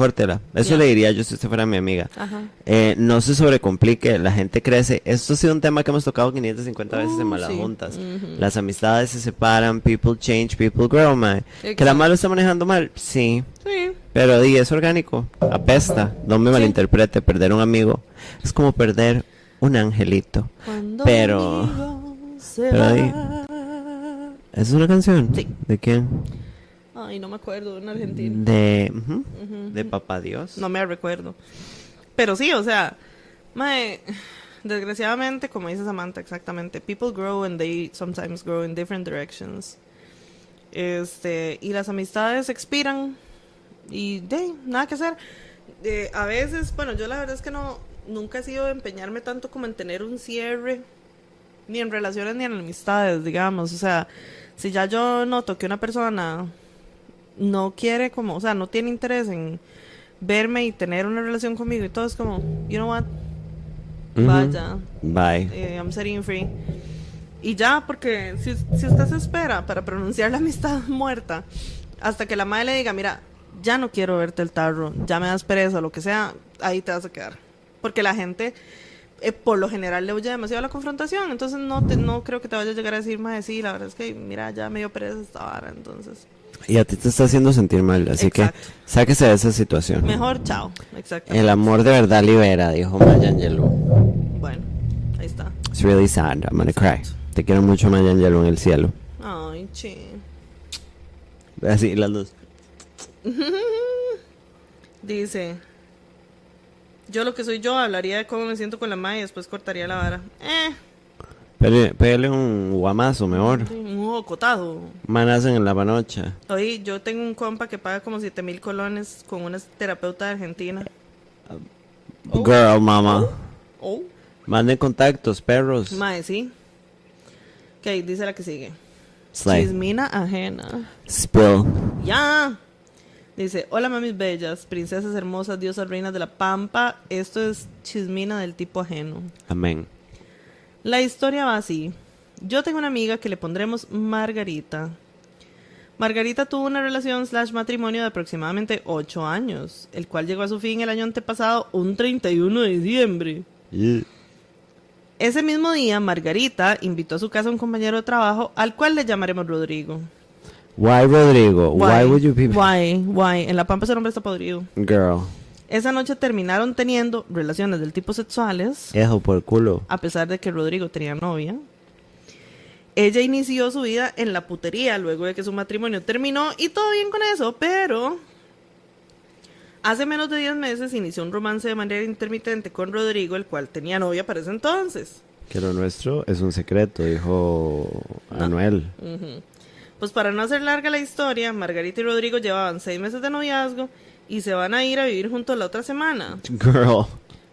córtela. Eso Ya. le diría yo si usted fuera mi amiga. Ajá. Eh, no se sobrecomplique, la gente crece. Esto ha sido un tema que hemos tocado 550 veces en Uh, malas sí. juntas. Ujú. Las amistades se separan, people change, people grow, mae. Que la mala está manejando mal, sí. Sí. Pero di, es orgánico, apesta. No me Sí. malinterprete, perder un amigo es como perder un angelito. Cuando Pero- pero ¿Esa es una canción? Sí. ¿De quién? Ay, no me acuerdo, un argentino. De, Ujú. de Papá Dios. No me recuerdo. Pero sí, o sea, mae, desgraciadamente, como dice Samantha, exactamente, people grow and they sometimes grow in different directions. Este, y las amistades expiran y de nada que hacer. Eh, a veces, bueno, yo la verdad es que no nunca he sido de empeñarme tanto como en tener un cierre ni en relaciones ni en amistades, digamos, o sea, si ya yo noto que una persona no quiere como, o sea, no tiene interés en verme y tener una relación conmigo y todo es como, you know what, vaya, Bye. eh, I'm setting free. Y ya, porque si, si usted se espera para pronunciar la amistad muerta, hasta que la madre le diga, mira, ya no quiero verte el tarro, ya me das pereza, lo que sea, ahí te vas a quedar. Porque la gente, eh, por lo general, le huye demasiado a la confrontación, entonces no, te, no creo que te vaya a llegar a decir, más sí, la verdad es que, mira, ya me dio pereza esta vara, entonces, Y a ti te está haciendo sentir mal, así Exacto. que sáquese de esa situación. mejor chao, exacto. El amor de verdad libera, dijo Maya Angelou. Bueno, ahí está. It's really sad, I'm gonna cry. Te quiero mucho, Maya Angelou, en el cielo. Ay, chi. Así, las dos. Dice, yo lo que soy yo hablaría de cómo me siento con la madre y después cortaría la vara. Eh, Pégale, pégale un guamazo, mejor. un bocotado. Manazo en la panocha. Oye, yo tengo un compa que paga como 7 mil colones con una terapeuta de Argentina. Oh. Girl, mama. Oh, Manden contactos, perros. mae, sí. Ok, dice la que sigue. Chismina ajena. Spill. Ya. Dice, hola mamis bellas, princesas hermosas, diosas reinas de la pampa. Esto es chismina del tipo ajeno. Amén. La historia va así. Yo tengo una amiga que le pondremos Margarita. Margarita tuvo una relación slash matrimonio de aproximadamente 8 años, el cual llegó a su fin el año antepasado, un 31 de diciembre. Ese mismo día, Margarita invitó a su casa a un compañero de trabajo, al cual le llamaremos Rodrigo. Why, Rodrigo? Why, would you be... Why? Why? En La Pampa ese hombre está podrido. Girl. Esa noche terminaron teniendo relaciones del tipo sexuales, Eso por culo. a pesar de que Rodrigo tenía novia. Ella inició su vida en la putería luego de que su matrimonio terminó y todo bien con eso, pero hace menos de 10 meses inició un romance de manera intermitente con Rodrigo, el cual tenía novia para ese entonces. Que lo nuestro es un secreto, dijo Anuel. Ujú. Pues para no hacer larga la historia, Margarita y Rodrigo llevaban seis meses de noviazgo y se van a ir a vivir juntos la otra semana. Girl.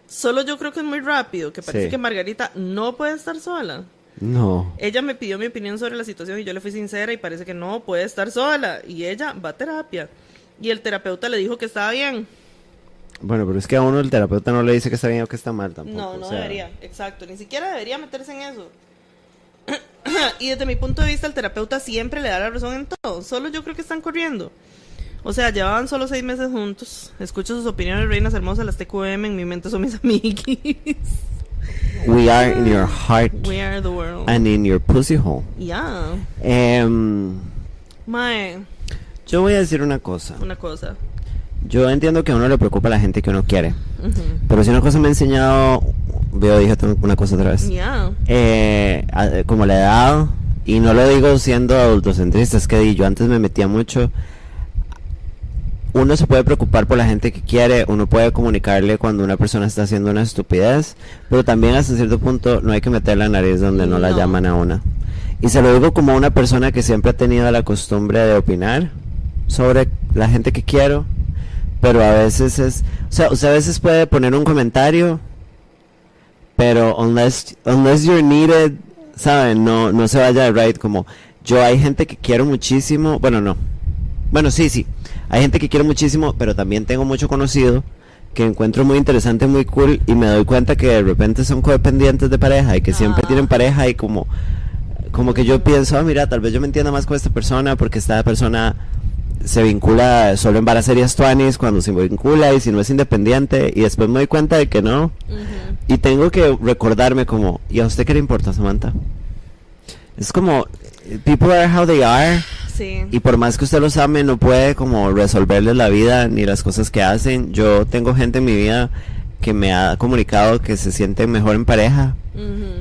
Solo yo creo que es muy rápido, que parece Sí. que Margarita no puede estar sola. No. Ella me pidió mi opinión sobre la situación y yo le fui sincera y parece que no puede estar sola. Y ella va a terapia. Y el terapeuta le dijo que estaba bien. Bueno, pero es que a uno el terapeuta no le dice que está bien o que está mal tampoco. No, no o sea, debería, exacto. Ni siquiera debería meterse en eso. y desde mi punto de vista, el terapeuta siempre le da la razón en todo. Solo yo creo que están corriendo. O sea, llevaban solo seis meses juntos. Escucho sus opiniones, reinas hermosas, las TQM. En mi mente son mis amiguis. We are in your heart We are the world. and in your pussy hole. Ya. Em, Mae, yo voy a decir una cosa. una cosa. Yo entiendo que a uno le preocupa la gente que uno quiere. Pero si una cosa me ha enseñado, veo, dije una cosa otra vez. Ya. Eh, a- como la edad, y no lo digo siendo adultocentrista, es que di, yo antes me metía mucho. Uno se puede preocupar por la gente que quiere, uno puede comunicarle cuando una persona está haciendo una estupidez, pero también hasta cierto punto no hay que meter la nariz donde no, la No. llaman a una. Y se lo digo como una persona que siempre ha tenido la costumbre de opinar sobre la gente que quiero, pero a veces es, o sea, usted a veces puede poner un comentario pero unless unless you're needed saben no no se vaya de right como yo hay gente que quiero muchísimo bueno no bueno sí sí hay gente que quiero muchísimo pero también tengo mucho conocido que encuentro muy interesante muy cool y me doy cuenta que de repente son codependientes de pareja y que siempre Ah. tienen pareja y como como que yo pienso ah, mira tal vez yo me entienda más con esta persona porque esta persona se vincula solo en baracerías tuanis cuando se vincula y si no es independiente y después me doy cuenta de que no Ujú. y tengo que recordarme como, ¿y a usted qué le importa, Samantha? Es como, people are how they are, Sí. y por más que usted los ame, no puede como resolverles la vida ni las cosas que hacen. Yo tengo gente en mi vida que me ha comunicado que se siente mejor en pareja.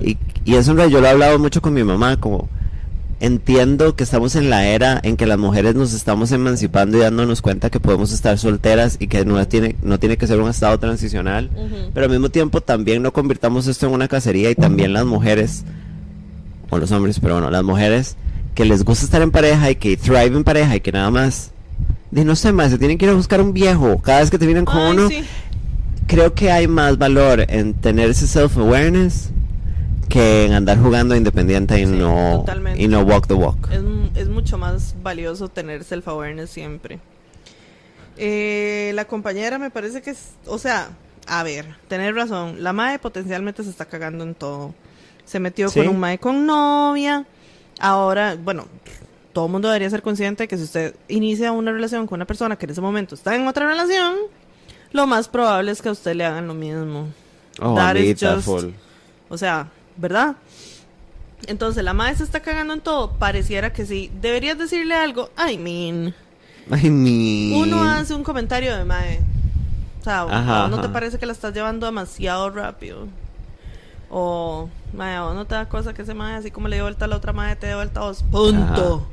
Y, y eso en realidad yo lo he hablado mucho con mi mamá, como entiendo que estamos en la era en que las mujeres nos estamos emancipando y dándonos cuenta que podemos estar solteras y que no tiene, no tiene que ser un estado transicional. Pero al mismo tiempo también no convirtamos esto en una cacería y también las mujeres, o los hombres, pero bueno, las mujeres que les gusta estar en pareja y que thrive en pareja y que nada más, de no sé más, se tienen que ir a buscar un viejo cada vez que terminan con Ay, uno. sí. Creo que hay más valor en tener ese self-awareness que en andar jugando independiente y Sí, no totalmente. y no walk the walk. Es, es mucho más valioso tener self-awareness siempre. Eh, la compañera me parece que es, o sea, a ver, tener razón, la mae potencialmente se está cagando en todo. Se metió Sí. con un mae con novia. Ahora, bueno, todo el mundo debería ser consciente de que si usted inicia una relación con una persona que en ese momento está en otra relación, lo más probable es que a usted le hagan lo mismo. Oh, That is amiguita, just- full. O sea, ¿verdad? Entonces la madre se está cagando en todo. Pareciera que sí. Deberías decirle algo. I mean. Ay, mi. Uno hace un comentario de mae. O sea, Ajá, ¿o ¿no te parece que la estás llevando demasiado rápido? O, mae, ¿o no te da cosa que ese mae, así como le dio vuelta a la otra mae, te dio vuelta a vos? Punto.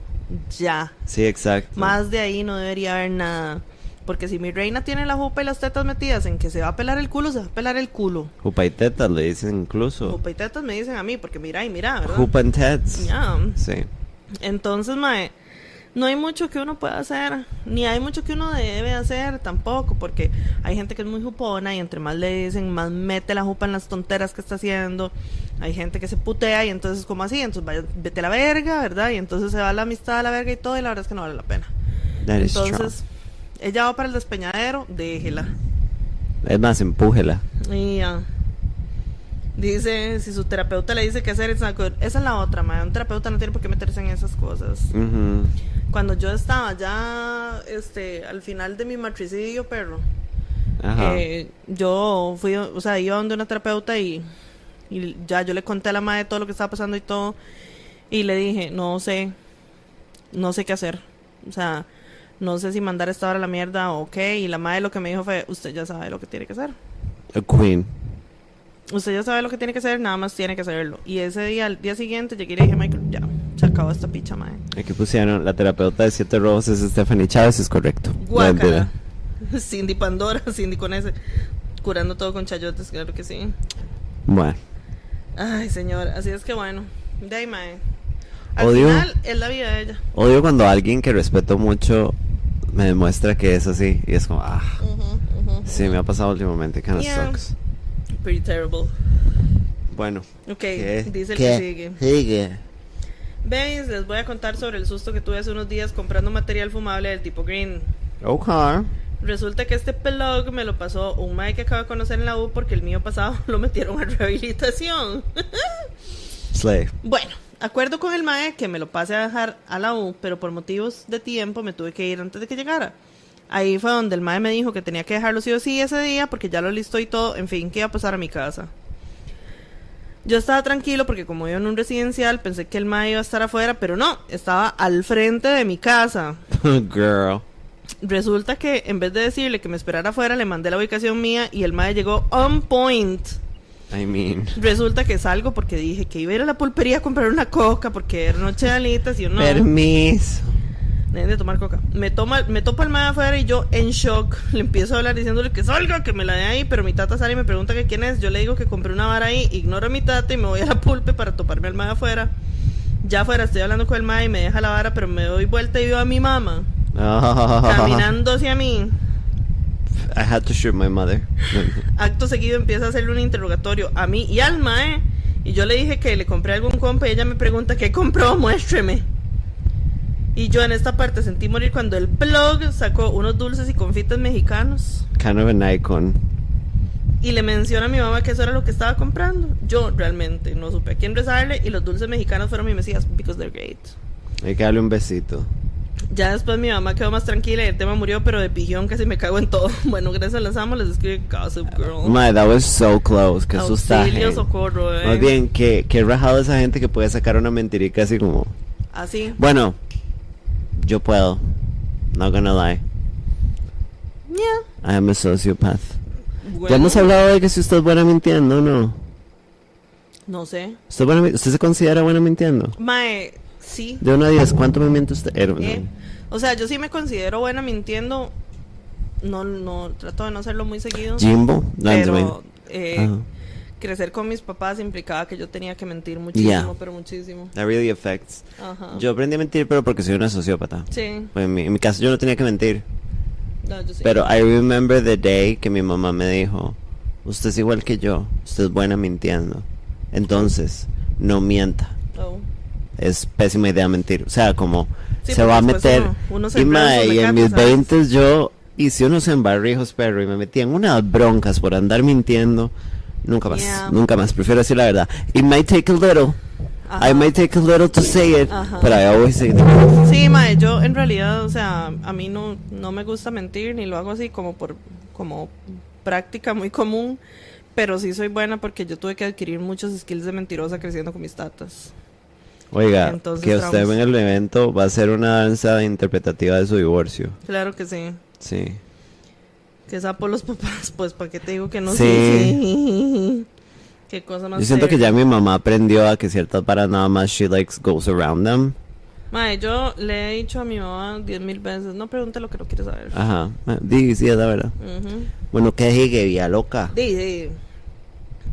Ya. Sí, exacto. Más de ahí no debería haber nada. Porque si mi reina tiene la jupa y las tetas metidas en que se va a pelar el culo, se va a pelar el culo. Jupa y tetas le dicen incluso. Jupa y tetas me dicen a mí, porque mira y mira, ¿verdad? Jupa and tets. Ya. Sí. Entonces, mae, no hay mucho que uno pueda hacer, ni hay mucho que uno debe hacer tampoco, porque hay gente que es muy jupona y entre más le dicen, más mete la jupa en las tonteras que está haciendo. Hay gente que se putea y entonces, como así? Entonces, vaya, vete a la verga, ¿verdad? Y entonces se va la amistad a la verga y todo, y la verdad es que no vale la pena. That Entonces, ella va para el despeñadero, déjela. Es más, empújela. Y ya. Dice, si su terapeuta le dice qué hacer. Esa es la otra, ma. Un terapeuta no tiene por qué meterse en esas cosas. Cuando yo estaba ya este, al final de mi matricidio, perro, eh, yo fui, o sea, iba donde una terapeuta y, y ya yo le conté a la madre todo lo que estaba pasando y todo. Y le dije, no sé, no sé qué hacer. O sea, no sé si mandar esta hora a la mierda o qué. Y la madre lo que me dijo fue, usted ya sabe lo que tiene que hacer. A queen. Usted ya sabe lo que tiene que hacer, nada más tiene que hacerlo. Y ese día, al día siguiente, llegué y le dije, Michael, ya, se acabó esta picha, madre. Aquí pusieron la terapeuta de Siete Rojos es Stephanie Chávez, es correcto. Guácala. Cindy Pandora, Cindy con ese. Curando todo con chayotes, claro que sí. Bueno, Ay, señor, así es que bueno. De ahí, mae. Al Odio- final es la vida de ella. odio cuando alguien que respeto mucho me demuestra que es así y es como, ah, sí, me ha pasado últimamente, kind of Yeah. sucks. Pretty terrible. Bueno, Ok, ¿qué? dice el ¿Qué? que sigue. Sigue. Veis, les voy a contar sobre el susto que tuve hace unos días comprando material fumable del tipo green. Ok. Resulta que este pelog me lo pasó un mae que acabo de conocer en la U porque el mío pasado lo metieron a rehabilitación. Slay. Bueno, acuerdo con el mae que me lo pase a dejar a la U, pero por motivos de tiempo me tuve que ir antes de que llegara. Ahí fue donde el mae me dijo que tenía que dejarlo sí o sí ese día porque ya lo listó y todo, en fin, que iba a pasar a mi casa. Yo estaba tranquilo porque como vivo en un residencial pensé que el mae iba a estar afuera, pero no, estaba al frente de mi casa. Girl. Resulta que en vez de decirle que me esperara afuera, le mandé la ubicación mía y el mae llegó on point. I mean. Resulta que salgo porque dije que iba a ir a la pulpería a comprar una coca porque era noche de alitas y yo no. Permiso. Deben de tomar coca. Me toma, me topa el mae afuera y yo en shock le empiezo a hablar diciéndole que salga, que me la dé ahí, pero mi tata sale y me pregunta que quién es. Yo le digo que compré una vara ahí, ignoro a mi tata y me voy a la pulpe para toparme al mae afuera. Ya afuera estoy hablando con el mae y me deja la vara, pero me doy vuelta y veo a mi mamá caminando hacia mí. I had to shoot my mother. Acto seguido empieza a hacerle un interrogatorio a mí y al mae. Y yo le dije que le compré algún compa y ella me pregunta qué compró, muéstreme. Y yo en esta parte sentí morir cuando el blog sacó unos dulces y confites mexicanos kind of an icon. y le menciona a mi mamá que eso era lo que estaba comprando. Yo realmente no supe a quién rezarle y los dulces mexicanos fueron mi mesías because they're great. Hay que darle un besito. Ya después mi mamá quedó más tranquila y el tema murió, pero de pijón casi me cago en todo. Bueno, gracias a las amos les escribe Gossip Girl. My, that was so close. Que. Auxilio, socorro, eh. Más bien, que, que rajado esa gente que puede sacar una mentirica así como. Así. Bueno, yo puedo. Not gonna lie. Yeah. I am a sociopath. Bueno, Ya hemos hablado de que si usted es buena mintiendo, ¿no? No sé. ¿Usted, buena ¿Usted se considera buena mintiendo? Mae, sí. De 1 a 10, ¿cuánto me miente usted? Eh. Eh, O sea, yo sí me considero buena mintiendo. No, no, trato de no hacerlo muy seguido. Jimbo, pero eh, crecer con mis papás implicaba que yo tenía que mentir muchísimo, Yeah. pero muchísimo. That really affects. Ajá. Yo aprendí a mentir, pero porque soy una sociópata. Sí, Pues en, mi, en mi caso yo no tenía que mentir. no, yo sí. Pero I remember the day que mi mamá me dijo, usted es igual que yo, usted es buena mintiendo. Entonces, no mienta. Oh. Es pésima idea mentir. O sea, como Sí, se va a meter. uno- uno se y mae, y en mis. 20 yo hice unos embarrijos, perro, y me metí en unas broncas por andar mintiendo. Nunca más, Yeah. nunca más. Prefiero decir la verdad. It might take a little. Ajá. I might take a little to say it, Ajá. but I always say truth. Sí, mae, yo en realidad, o sea, a mí no, no me gusta mentir, ni lo hago así como por como práctica muy común, pero sí soy buena porque yo tuve que adquirir muchos skills de mentirosa creciendo con mis tatas. Oiga, Entonces, que usted vamos. en el evento va a ser una danza interpretativa de su divorcio. Claro que sí. Sí. Que sapo los papás, pues, ¿para qué te digo que no? Sí. Sí. Qué cosa más Yo siento que ya mi mamá aprendió a que ciertas para nada más she likes goes around them. Mae, yo le he dicho a mi mamá diez mil veces, no pregunte lo que no quiere saber. Ajá. Di, sí, es la verdad. Ujú. Bueno, que vía loca. Di, di.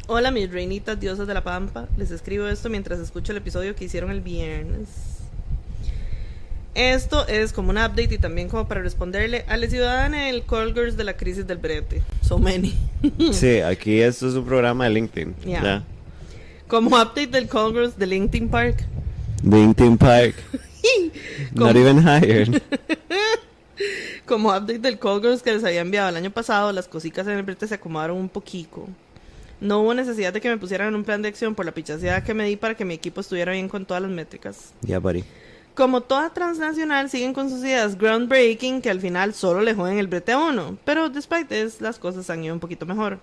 Hola mis reinitas diosas de la pampa, les escribo esto mientras escucho el episodio que hicieron el viernes. Esto es como un update y también como para responderle a la ciudadana el call girls de la crisis del brete. So many. Sí, aquí esto es un programa de LinkedIn. Ya. Ya. Como update del call girls de LinkedIn Park. LinkedIn Park. Como- Not even hired. Como update del Cold Girls que les había enviado el año pasado, las cositas en el brete se acomodaron un poquito. No hubo necesidad de que me pusieran en un plan de acción por la pichaseada que me di para que mi equipo estuviera bien con todas las métricas. Ya, buddy. Como toda transnacional, siguen con sus ideas groundbreaking que al final solo le joden el brete a uno. Pero despite this, las cosas han ido un poquito mejor.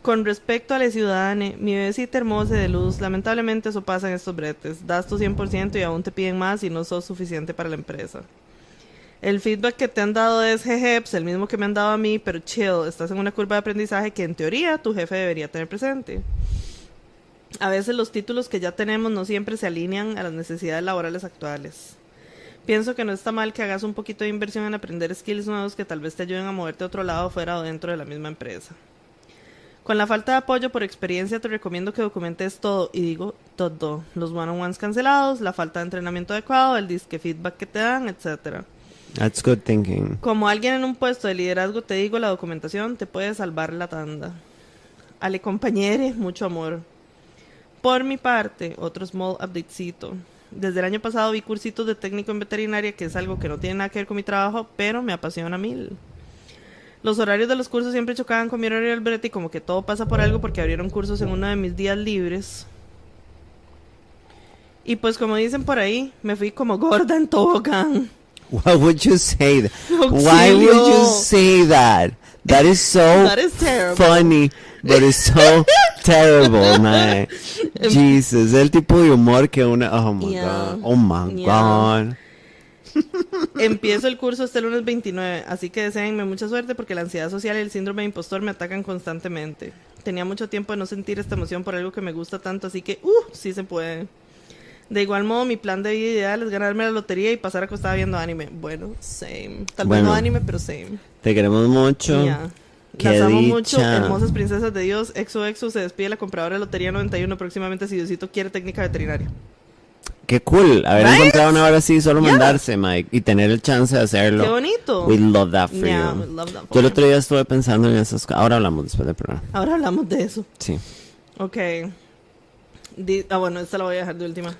Con respecto a la ciudadana, mi bebecita hermosa de luz, lamentablemente eso pasa en estos bretes. Das tu 100% y aún te piden más y no sos suficiente para la empresa. El feedback que te han dado es jeje, pues el mismo que me han dado a mí, pero chill, estás en una curva de aprendizaje que en teoría tu jefe debería tener presente. A veces los títulos que ya tenemos no siempre se alinean a las necesidades laborales actuales. Pienso que no está mal que hagas un poquito de inversión en aprender skills nuevos que tal vez te ayuden a moverte a otro lado, fuera o dentro de la misma empresa. Con la falta de apoyo por experiencia te recomiendo que documentes todo, y digo todo, los one-on-ones cancelados, la falta de entrenamiento adecuado, el disque feedback que te dan, etcétera. That's good thinking. Como alguien en un puesto de liderazgo te digo, la documentación te puede salvar la tanda. Ale compañere, mucho amor. Por mi parte, otro small updatecito. Desde el año pasado vi cursitos de técnico en veterinaria, que es algo que no tiene nada que ver con mi trabajo, pero me apasiona mil. Los horarios de los cursos siempre chocaban con mi horario del brete y como que todo pasa por algo porque abrieron cursos en uno de mis días libres. Y pues como dicen por ahí, me fui como gorda en tobogán. Why would you say that? Why would you say that? That is so That is terrible. funny, but it's so terrible, man. Jesus, el tipo de humor que una. Oh my Yeah. god. Oh my Yeah. god. Empiezo el curso este lunes 29, así que deseenme mucha suerte porque la ansiedad social y el síndrome de impostor me atacan constantemente. Tenía mucho tiempo de no sentir esta emoción por algo que me gusta tanto, así que, uh, sí se puede. De igual modo, mi plan de vida ideal es ganarme la lotería y pasar acostada viendo anime. Bueno, same. Tal vez no anime, pero same. Te queremos mucho. Ya. Qué Las amo dicha. mucho, hermosas princesas de Dios. Exo Exo se despide la compradora de Lotería 91 próximamente si Diosito quiere técnica veterinaria. Qué cool haber Right? encontrado una hora así, solo Yeah. mandarse, Mike, y tener el chance de hacerlo. ¡Qué bonito! We love that for Yeah, you. we love that for Yo el otro día estuve pensando en esas cosas. Ahora hablamos después del programa. Ahora hablamos de eso. Sí. Ok. Di- ah, bueno, esta la voy a dejar de última.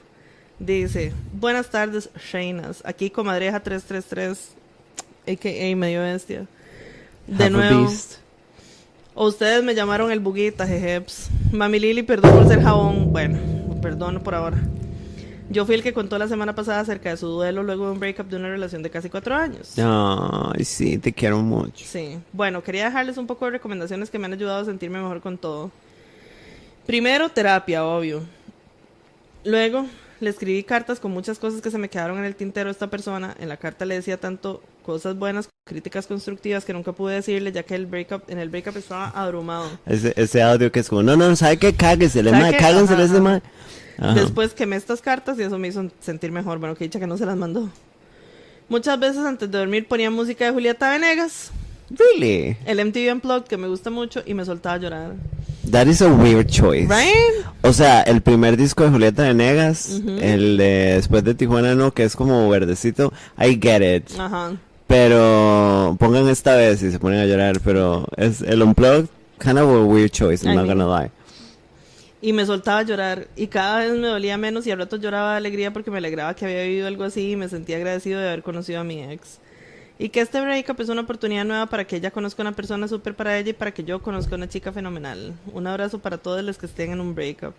Dice, buenas tardes, Shainas. Aquí Comadreja 333, a.k.a. Medio Bestia. De Have nuevo, ustedes me llamaron el buguita, jejeps. Mami Lili, perdón por ser jabón. Bueno, perdón por ahora. Yo fui el que contó la semana pasada acerca de su duelo luego de un breakup de una relación de casi cuatro años. Ay, sí, te quiero mucho. Sí. Bueno, quería dejarles un poco de recomendaciones que me han ayudado a sentirme mejor con todo. Primero, terapia, obvio. Luego, le escribí cartas con muchas cosas que se me quedaron en el tintero a esta persona. En la carta le decía tanto cosas buenas, críticas constructivas que nunca pude decirle ya que el breakup, en el breakup estaba abrumado. Ese, ese audio que es como, no, no, ¿sabe qué? Cáguesele, ¿Sabe mae, qué? cáguensele Ajá, ese ajá. mae. Ajá. Después quemé estas cartas y eso me hizo sentir mejor. Bueno, que dicha que no se las mandó. Muchas veces antes de dormir ponía música de Julieta Venegas, Really? el MTV Unplugged que me gusta mucho y me soltaba a llorar. That is a weird choice. Right? O sea, el primer disco de Julieta Venegas, Ujú. el de después de Tijuana no, que es como verdecito, I get it. Ajá. Pero pongan esta vez y se ponen a llorar, pero es el unplugged, kind of a weird choice, I'm I not mean- gonna lie. Y me soltaba a llorar. Y cada vez me dolía menos y a ratos lloraba de alegría porque me alegraba que había vivido algo así y me sentía agradecido de haber conocido a mi ex. Y que este breakup es una oportunidad nueva para que ella conozca una persona súper para ella y para que yo conozca una chica fenomenal. Un abrazo para todos los que estén en un breakup.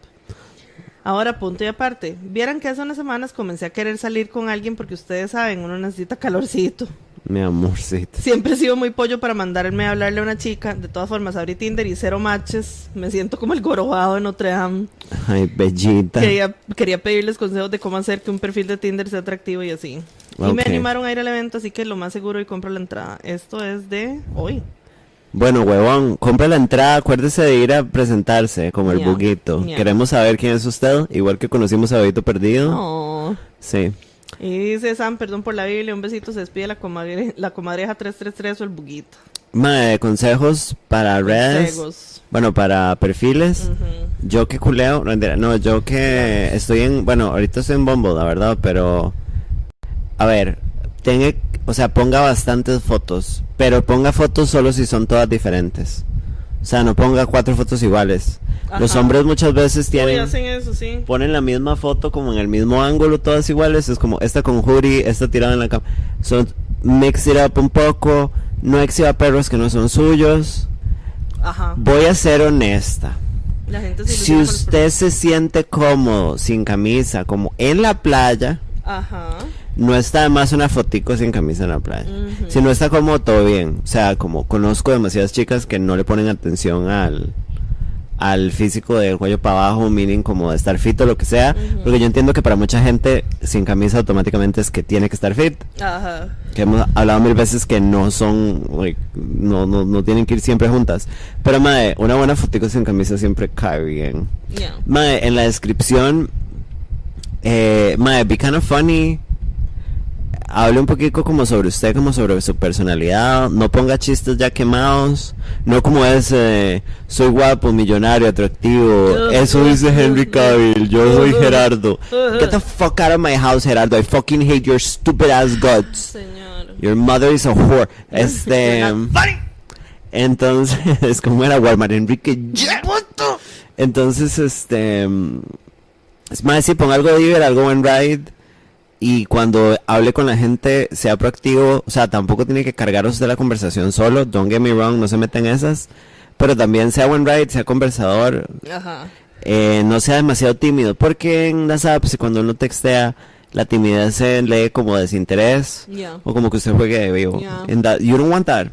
Ahora, punto y aparte. Vieran que hace unas semanas comencé a querer salir con alguien porque ustedes saben, uno necesita calorcito. Mi amorcito. Siempre he sido muy pollo para mandarme a hablarle a una chica. De todas formas, abrí Tinder y cero matches. Me siento como el gorobado de Notre Dame. Ay, bellita. Quería, quería pedirles consejos de cómo hacer que un perfil de Tinder sea atractivo y así. Y me animaron a ir al evento, así que lo más seguro y compro la entrada. Esto es de hoy. Bueno, huevón, compre la entrada, acuérdese de ir a presentarse como el buguito. Queremos saber quién es usted, igual que conocimos a Bebito Perdido. Oh. Sí. Y dice Sam, perdón por la Biblia, un besito, se despide la, comadre, la comadreja 333 o el buguito. Mae, consejos para redes. Consejos. Bueno, para perfiles. Yo que culeo, no, yo que estoy en, bueno, ahorita estoy en Bumble, la verdad, pero a ver, tenga, o sea, ponga bastantes fotos, pero ponga fotos solo si son todas diferentes. O sea, no ponga cuatro fotos iguales. Los hombres muchas veces Uy, tienen hacen eso, sí. ponen la misma foto como en el mismo ángulo, todas iguales, es como esta con Juri, esta tirada en la cama. Mix it up un poco, no exhiba perros que no son suyos. Ajá. Voy a ser honesta. La gente se Si usted se siente cómodo sin camisa, como en la playa, Ajá. no está de más una fotico sin camisa en la playa. Si no está cómodo, todo bien. O sea, como conozco demasiadas chicas que no le ponen atención al, al físico del cuello para abajo, meaning como de estar fit o lo que sea. Porque yo entiendo que para mucha gente sin camisa automáticamente es que tiene que estar fit. Ajá. Que hemos hablado mil veces que no son, like, no, no, no tienen que ir siempre juntas. Pero, madre, una buena fotico sin camisa siempre cae bien. Yeah. Mae, en la descripción, eh, mae, be kind of funny. Hable un poquito como sobre usted, como sobre su personalidad. No ponga chistes ya quemados. No como ese, soy guapo, millonario, atractivo. Eso dice Henry Cavill. Yo soy Gerardo. Get the fuck out of my house, Gerardo. I fucking hate your stupid ass guts. Señor. Your mother is a whore. Este. Entonces, como era Walmart, Enrique. ¡Ya! Entonces, este. Es más, si ponga algo de Diver, algo buen ride. Y cuando hable con la gente, sea proactivo. O sea, tampoco tiene que cargar usted la conversación solo. Don't get me wrong, no se meten en esas. Pero también sea buen ride, sea conversador. Ajá. Eh, no sea demasiado tímido. Porque en las apps, cuando uno textea, la timidez se lee como desinterés. Yeah. O como que usted juegue de vivo. Yeah. And that- you don't want that.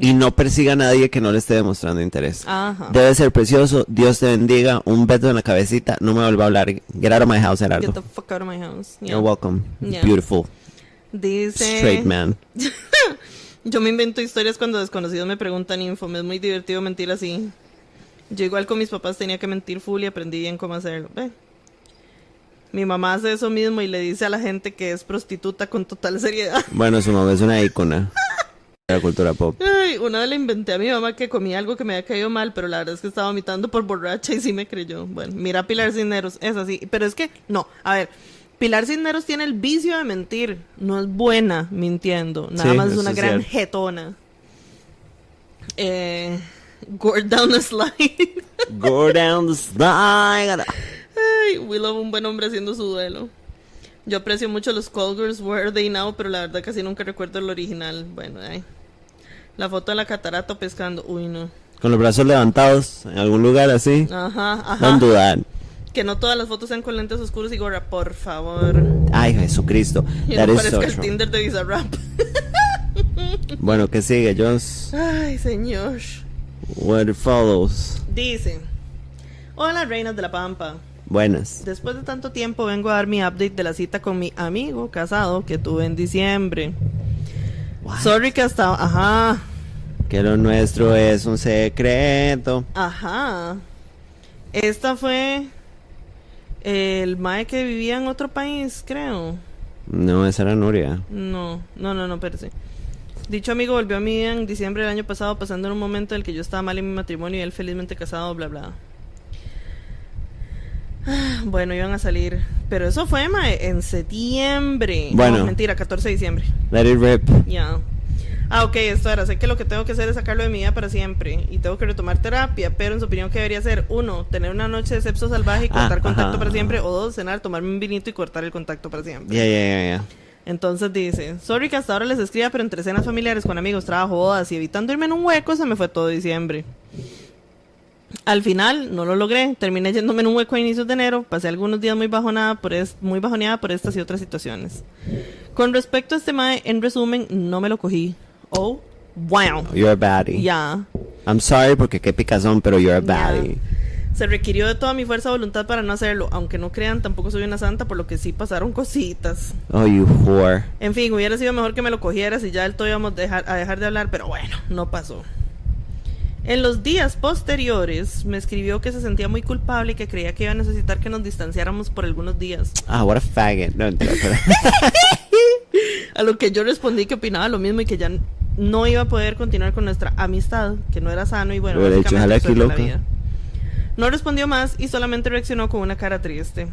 Y no persiga a nadie que no le esté demostrando interés. Ajá. Debe ser precioso. Dios te bendiga. Un beso en la cabecita. No me vuelva a hablar. Get out of my house, Get Gerardo. the fuck out of my house. Yeah. You're welcome. Yeah. Beautiful. Dice. Straight man. Yo me invento historias cuando desconocidos me preguntan info. Me es muy divertido mentir así. Yo igual con mis papás tenía que mentir full y aprendí bien cómo hacerlo. Ve. Mi mamá hace eso mismo y le dice a la gente que es prostituta con total seriedad. Bueno, su mamá es una ícona la cultura pop. Ay, una vez le inventé a mi mamá que comía algo que me había caído mal, pero la verdad es que estaba vomitando por borracha y sí me creyó. Bueno, mira a Pilar Cisneros, es así. Pero es que, no, a ver, Pilar Cisneros tiene el vicio de mentir. No es buena mintiendo, nada Sí, más es una es gran cierto. jetona. Eh, Go down the slide. Go down the slide. Ay, Willow, un buen hombre haciendo su duelo. Yo aprecio mucho los Call Girls Where They Now, pero la verdad casi nunca recuerdo el original. Bueno, ay. La foto de la catarata pescando. Uy, no. Con los brazos levantados en algún lugar así. Ajá, ajá. Do that. Que no todas las fotos sean con lentes oscuros y gorra, por favor. Ay, Jesucristo. Y no parezca el. Tinder de Bizarrap. Bueno, ¿qué sigue, Jones? Ay, señor. What follows? Dice: Hola, reinas de la Pampa. Buenas. Después de tanto tiempo vengo a dar mi update de la cita con mi amigo casado que tuve en diciembre. What? Sorry que hasta... Ajá. Que lo nuestro es un secreto. Ajá. Esta fue el mae que vivía en otro país, creo. No, esa era Nuria. No, no, no, no, espérese. Dicho amigo volvió a mí en diciembre del año pasado pasando en un momento en el que yo estaba mal en mi matrimonio y él felizmente casado, bla, bla. Bueno, iban a salir. Pero eso fue, mae, en septiembre. Bueno. No, mentira, 14 de diciembre. Let it rip. Ya. Ah, ok, esto era. Sé que lo que tengo que hacer es sacarlo de mi vida para siempre. Y tengo que retomar terapia. Pero en su opinión, ¿qué debería hacer? Uno, tener una noche de sexo salvaje y Ah, cortar contacto ajá, para siempre. O dos, cenar, tomarme un vinito y cortar el contacto para siempre. Ya, ya, ya, ya. Entonces dice, sorry que hasta ahora les escriba, pero entre cenas familiares con amigos, trabajo, bodas y evitando irme en un hueco, se me fue todo diciembre. Al final no lo logré, terminé yéndome en un hueco a inicios de enero, pasé algunos días muy bajonada por es- muy bajoneada por estas y otras situaciones. Con respecto a este mae, en resumen, no me lo cogí. Oh, wow. You're a baddie. Ya. I'm sorry porque qué picazón, pero you're a baddie. Se requirió de toda mi fuerza de voluntad para no hacerlo, aunque no crean, tampoco soy una santa, por lo que sí pasaron cositas. Oh, you whore. En fin, hubiera sido mejor que me lo cogieras y ya del todo íbamos dejar, a dejar de hablar, pero bueno, no pasó. En los días posteriores me escribió que se sentía muy culpable y que creía que iba a necesitar que nos distanciáramos por algunos días. Ah, what a faggot. No, pero- A lo que yo respondí que opinaba lo mismo y que ya no iba a poder continuar con nuestra amistad, que no era sano y bueno, Le hubiera dicho, básicamente "Jala eso aquí, es la loca". vida. No respondió más y solamente reaccionó con una cara triste.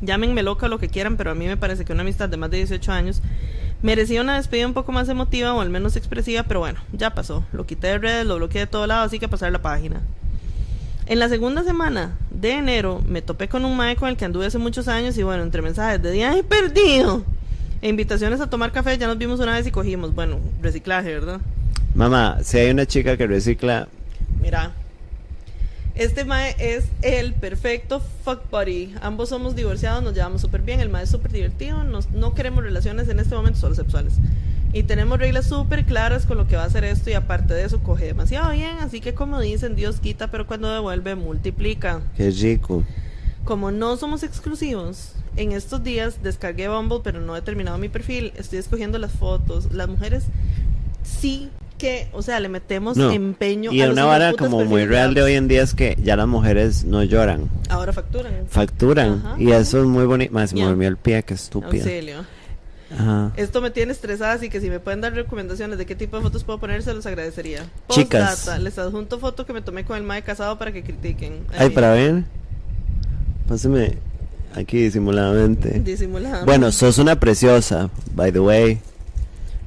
Llámenme loca lo que quieran, pero a mí me parece que una amistad de más de 18 años merecía una despedida un poco más emotiva o al menos expresiva, pero bueno, ya pasó. Lo quité de redes, lo bloqueé de todo lado, así que pasar la página. En la segunda semana de enero me topé con un mae con el que anduve hace muchos años y bueno, entre mensajes de viaje perdido E invitaciones a tomar café, ya nos vimos una vez y cogimos. Bueno, reciclaje, ¿verdad? Mamá, si hay una chica que recicla, Mira. Este mae es el perfecto fuck buddy. Ambos somos divorciados, nos llevamos súper bien. El mae es súper divertido. nos- no queremos relaciones en este momento, solo sexuales. Y tenemos reglas súper claras con lo que va a hacer esto. Y aparte de eso, coge demasiado bien. Así que, como dicen, Dios quita, pero cuando devuelve, multiplica. qué rico. Como no somos exclusivos, en estos días descargué Bumble, pero no he terminado mi perfil. Estoy escogiendo las fotos. Las mujeres sí que, o sea, le metemos No. empeño Y a una vara como muy real de hoy en día es que ya las mujeres no lloran, Ahora facturan. facturan. Ajá. Y eso es muy bonito. Más me Ya. durmió el pie, qué estúpida. Auxilio. Ajá. Esto me tiene estresada, así que si me pueden dar recomendaciones de qué tipo de fotos puedo poner, se los agradecería. Chicas. Les adjunto foto que me tomé con el mae casado para que critiquen. Ay, para ver. Páseme aquí disimuladamente. Disimulada. Bueno, sos una preciosa, by the way.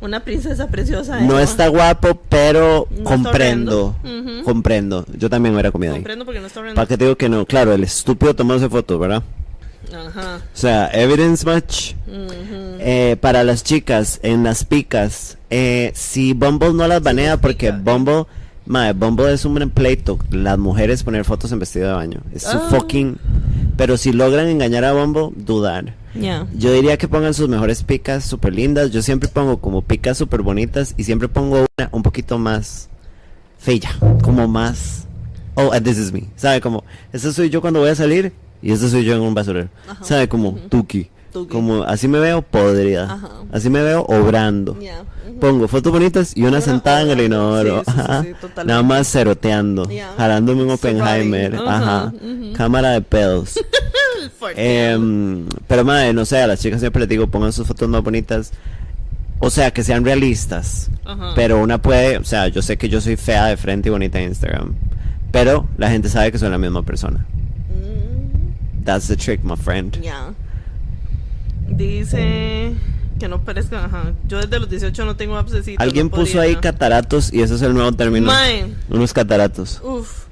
Una princesa preciosa. No Emma. está guapo, pero No comprendo. Comprendo. Yo también hubiera comido ahí. Comprendo porque no está horrendo. ¿Para qué te digo que no? Claro, el estúpido tomándose fotos, ¿verdad? Ajá. O sea, evidence much. Ujú. Eh, para las chicas, en las picas, eh, si Bumble no las banea, porque. Bumble, madre, Bumble es un pleito, las mujeres poner fotos en vestido de baño. Es su Ah. fucking... Pero si logran engañar a Bumble, dudar. Yo diría que pongan sus mejores picas súper lindas. Yo siempre pongo como picas súper bonitas y siempre pongo una un poquito más fea, como más... Oh, and this is me. ¿Sabe? Como, este soy yo cuando voy a salir y este soy yo en un basurero. ¿Sabe? Como tuki. Como así me veo podrida. Ajá. Así me veo obrando. Pongo fotos bonitas y una Una sentada en el inodoro. Sí, sí, sí. Nada más ceroteando. Ya. Jalándome un Oppenheimer. Ajá. Cámara de pedos. Em, pero madre, no sé, a las chicas siempre les digo, pongan sus fotos más bonitas. O sea, que sean realistas. Ajá. Pero una puede, o sea, yo sé que yo soy fea de frente y bonita en Instagram. Pero la gente sabe que soy la misma persona. Mm, That's the trick, my friend. Dice que no parezca. Ajá. Yo desde los 18 no tengo abscesitos. Alguien no puso ahí cataratos y ese es el nuevo término. Mae. Unos cataratos. Uf.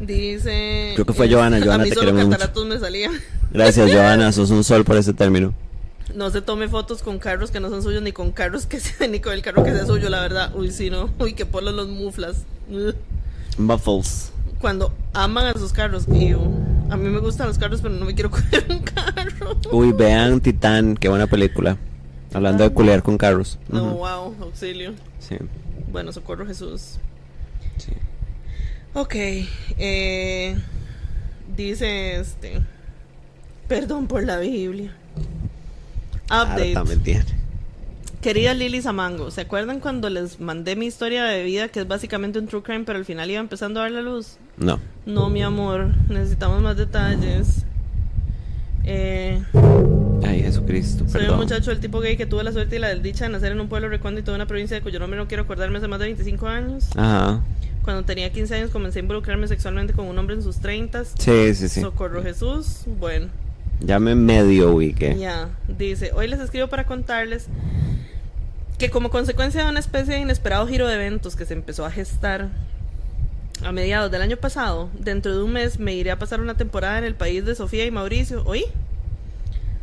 Dice. Creo que fue Johanna. Johanna, a mí te solo queremos mucho. cataratos me salían. Gracias, Johanna. Sos un sol por ese término. No se tome fotos con carros que no son suyos, ni con carros que sea, ni con el carro que sea suyo, la verdad. Uy, sí, no. Uy, que polos los muflas. Muffles. Cuando aman a sus carros. Ew. A mí me gustan los carros, pero no me quiero coger un carro. Uy, vean Titán. Qué buena película. Hablando de culear con carros. No, wow, auxilio. Sí, Bueno, socorro Jesús. sí. Ok, eh, dice este, perdón por la Biblia. Update. Querida Lili Samango, ¿se acuerdan cuando les mandé mi historia de vida, que es básicamente un true crime, pero al final iba empezando a dar la luz? No. No, mi amor, necesitamos más detalles. Eh, Ay, Jesucristo, soy un muchacho del tipo gay que tuvo la suerte y la desdicha de nacer en un pueblo recóndito de una provincia de cuyo nombre no quiero acordarme hace más de 25 años. Ajá. Cuando tenía 15 años comencé a involucrarme sexualmente con un hombre en sus 30. Sí, sí, sí. Socorro Jesús. Bueno, Ya me medio ubiqué. ya. Dice, hoy les escribo para contarles que como consecuencia de una especie de inesperado giro de eventos que se empezó a gestar a mediados del año pasado, dentro de un mes me iré a pasar una temporada en el país de Sofía y Mauricio. ¿Oí?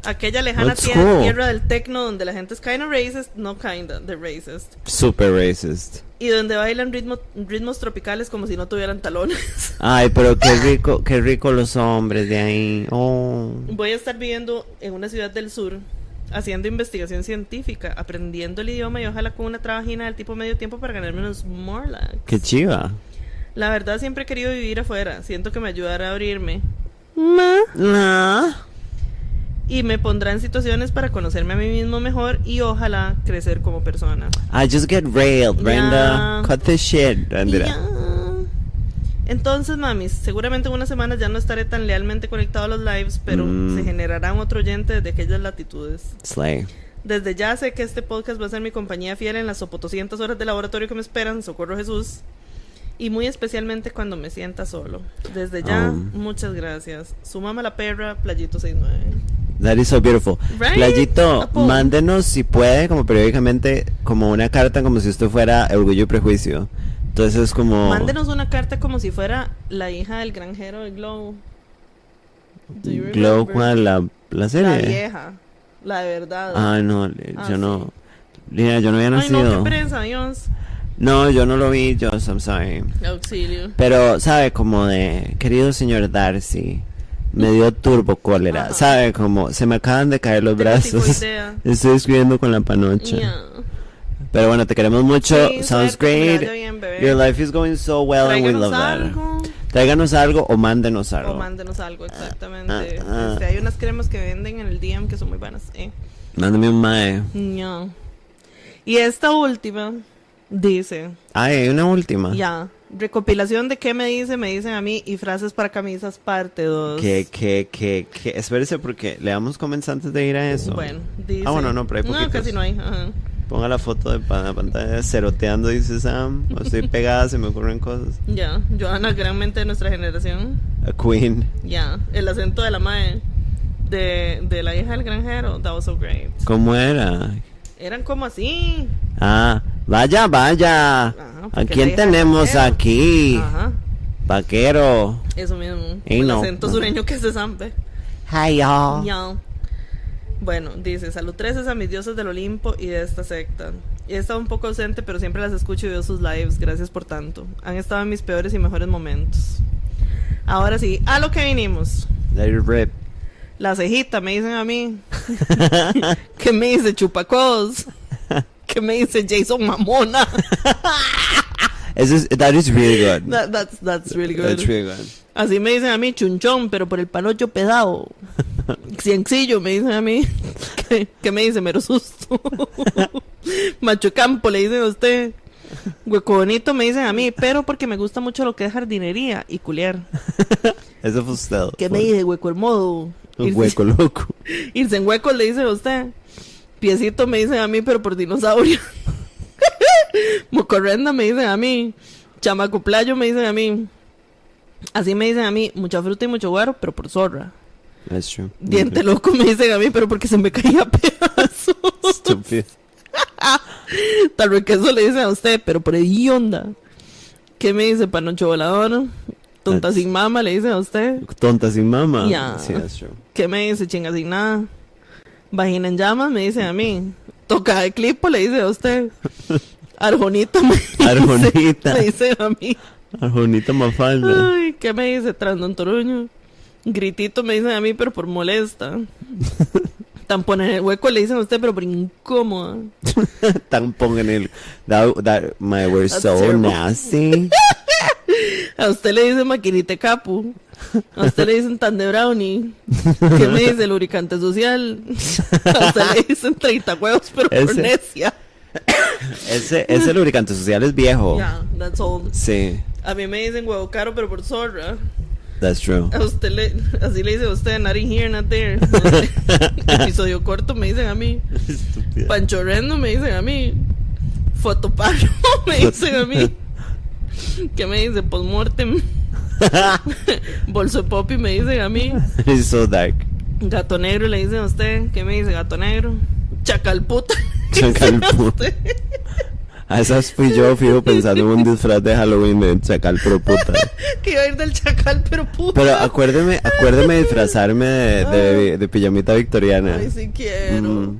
Aquella lejana tierra, del tecno donde la gente es kinda racist, no kinda, de racist. Super racist. Y donde bailan ritmo- ritmos tropicales como si no tuvieran talones. Ay, pero qué rico, qué rico los hombres de ahí. Oh. Voy a estar viviendo en una ciudad del sur, haciendo investigación científica, aprendiendo el idioma y ojalá con una trabajina del tipo medio tiempo para ganarme unos Morlocks. Qué chiva. La verdad siempre he querido vivir afuera, siento que me ayudará a abrirme No. y me pondrá en situaciones para conocerme a mí mismo mejor y ojalá crecer como persona. I just get railed, Brenda. Cut this shit, Brenda. Entonces, mamis, seguramente en unas semanas ya no estaré tan lealmente conectado a los lives, pero Mm. se generará un otro oyente desde aquellas latitudes. Slay. Desde ya sé que este podcast va a ser mi compañía fiel en las sopotoscientas horas de laboratorio que me esperan, socorro Jesús. Y muy especialmente cuando me sienta solo. Desde ya, Um. muchas gracias. Su mamá la perra, Playito 69. That is so beautiful. Right? Playito, mándenos si puede, como periódicamente, como una carta como si usted fuera Orgullo y Prejuicio. Entonces es como... Mándenos una carta como si fuera la hija del granjero de Glow. Glow? ¿cuál? La, la La serie. vieja. La de verdad. Ay, no, Ah, yo sí. no. Lina, yo no había Ay, no, nacido. qué pereza, Dios. No, yo no lo vi, Joss, I'm sorry. Auxilio. Pero, ¿sabe? Como de, querido señor Darcy, me dio turbo cólera. Ajá. ¿Sabe? Como, se me acaban de caer los brazos. Estoy escribiendo con la panocha. Ya. Pero bueno, te queremos mucho. Sí, Sounds great. bien. Your life is going so well and we love that. algo. Tráiganos algo o mándenos algo. O mándenos algo, exactamente. Ah, ah. Este, hay unas cremas que venden en el DM que son muy buenas. Eh. Mándame un mae. Ya. Y esta última dice, Ay, hay una última. ya, recopilación de qué me dice, me dicen a mí y frases para camisas parte 2. Que, que, que, que. Espérese porque le damos comments antes de ir a eso. Bueno, dice. Ah, bueno, no, pero hay No, poquitos. casi no hay. Ajá. Ponga la foto de la pantalla ceroteando, dice Sam. O estoy pegada, se me ocurren cosas. Ya, Joana, gran mente de nuestra generación. A Queen. Ya, el acento de la mae. De, de la hija del granjero, that was so great. ¿Cómo era? Eran como así. Ah, vaya, vaya. Ajá, ¿A quién tenemos vaquero. aquí? Ajá, Vaquero. eso mismo. Ey, el no. acento sureño que se zampe. Hi, y'all. Ya. Bueno, dice, salud tres a mis dioses del Olimpo y de esta secta. He estado un poco ausente, pero siempre las escucho y veo sus lives. Gracias por tanto. Han estado en mis peores y mejores momentos. Ahora sí, a lo que vinimos. It rip. La cejita, me dicen a mí. ¿Qué me dice Chupacos? ¿Qué me dice Jason Mamona? That is really good. That- that's, that's really good. That's really good. Así me dicen a mí, chunchón, pero por el panocho pedado. Ciencillo, me dicen a mí. ¿Qué, qué me dice? Mero susto. Macho campo, le dicen a usted. Hueco bonito, me dicen a mí, pero porque me gusta mucho lo que es jardinería y culiar. Eso fue usted. ¿Qué me dice? Hueco hermoso. Un hueco loco. Irse en huecos, le dicen a usted. Piecito, me dicen a mí, pero por dinosaurio. Mocorrenda, me dicen a mí. Chamaco playo, me dicen a mí. Así me dicen a mí, mucha fruta y mucho guaro, pero por zorra. That's true. Diente loco me dicen a mí, pero porque se me caía a pedazos. Stupid. Tal vez que eso le dicen a usted, pero por onda. ¿Qué me dice Panocho Volador? Tonta That's- sin mama, le dicen a usted. Tonta sin mamá. Ya. Sí, that's true. ¿Qué me dice chinga sin nada? Vagina en llamas, me dicen a mí. Toca de clipo, le dice a usted. Arjonita me dice, Arjonita. me dice a mí. Arjonita Mafalda. Ay, ¿qué me dice Trandon Toruño? Gritito me dicen a mí, pero por molesta. Tampón en el hueco le dicen a usted, pero por incómoda. Tampón en el. That, that, my, we're That's so terrible. nasty. A usted le dicen maquinite capu. A usted le dicen tan de brownie. ¿Qué me dice lubricante social? A usted le dicen 30 huevos, pero por Ese- necia. Ese, ese lubricante social es viejo. Ya, that's old. Sí, A mí me dicen huevo caro, pero por zorra. that's true. A usted le, así le dice a usted, not in here, not there. Episodio corto me dicen a mí. Estúpida. Panchorrendo me dicen a mí. Fotoparo me dicen a mí. ¿Qué me dice? Postmortem. Bolso popi me dicen a mí. It's so dark. Gato negro le dicen a usted. ¿Qué me dice gato negro? Chacalputa. Chacalputa. A esas fui yo, fijo, pensando en un disfraz de Halloween de chacal pro puta. que iba a ir del chacal, pero puta. Pero acuérdeme, acuérdeme disfrazarme de, de, de pijamita victoriana. Ay, sí quiero. Mm.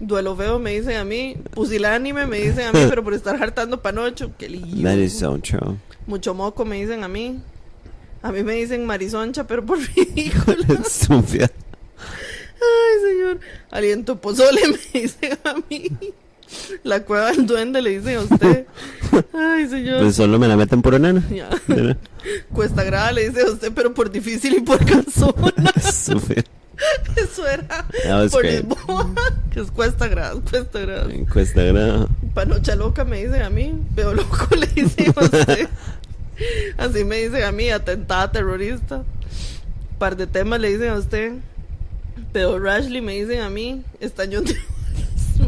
Duelo feo me dicen a mí. Pusilánime me dicen a mí, pero por estar hartando panocho. Qué so true. Mucho moco me dicen a mí. A mí me dicen marisoncha, pero por ridícula. Estúpida. Ay, señor. Aliento pozole me dicen a mí. La cueva del duende le dicen a usted. Ay, señor. Pues solo me la meten por enano. Ya. Cuesta grada le dice a usted, pero por difícil y por cansona. Eso era por. Lisboa. Que es cuesta grada, cuesta grada. Cuesta grado. Panocha loca me dicen a mí. Veo loco le dicen a usted. Así me dicen a mí, atentada terrorista. Par de temas le dicen a usted. Pero Rashley me dicen a mí. Estañón de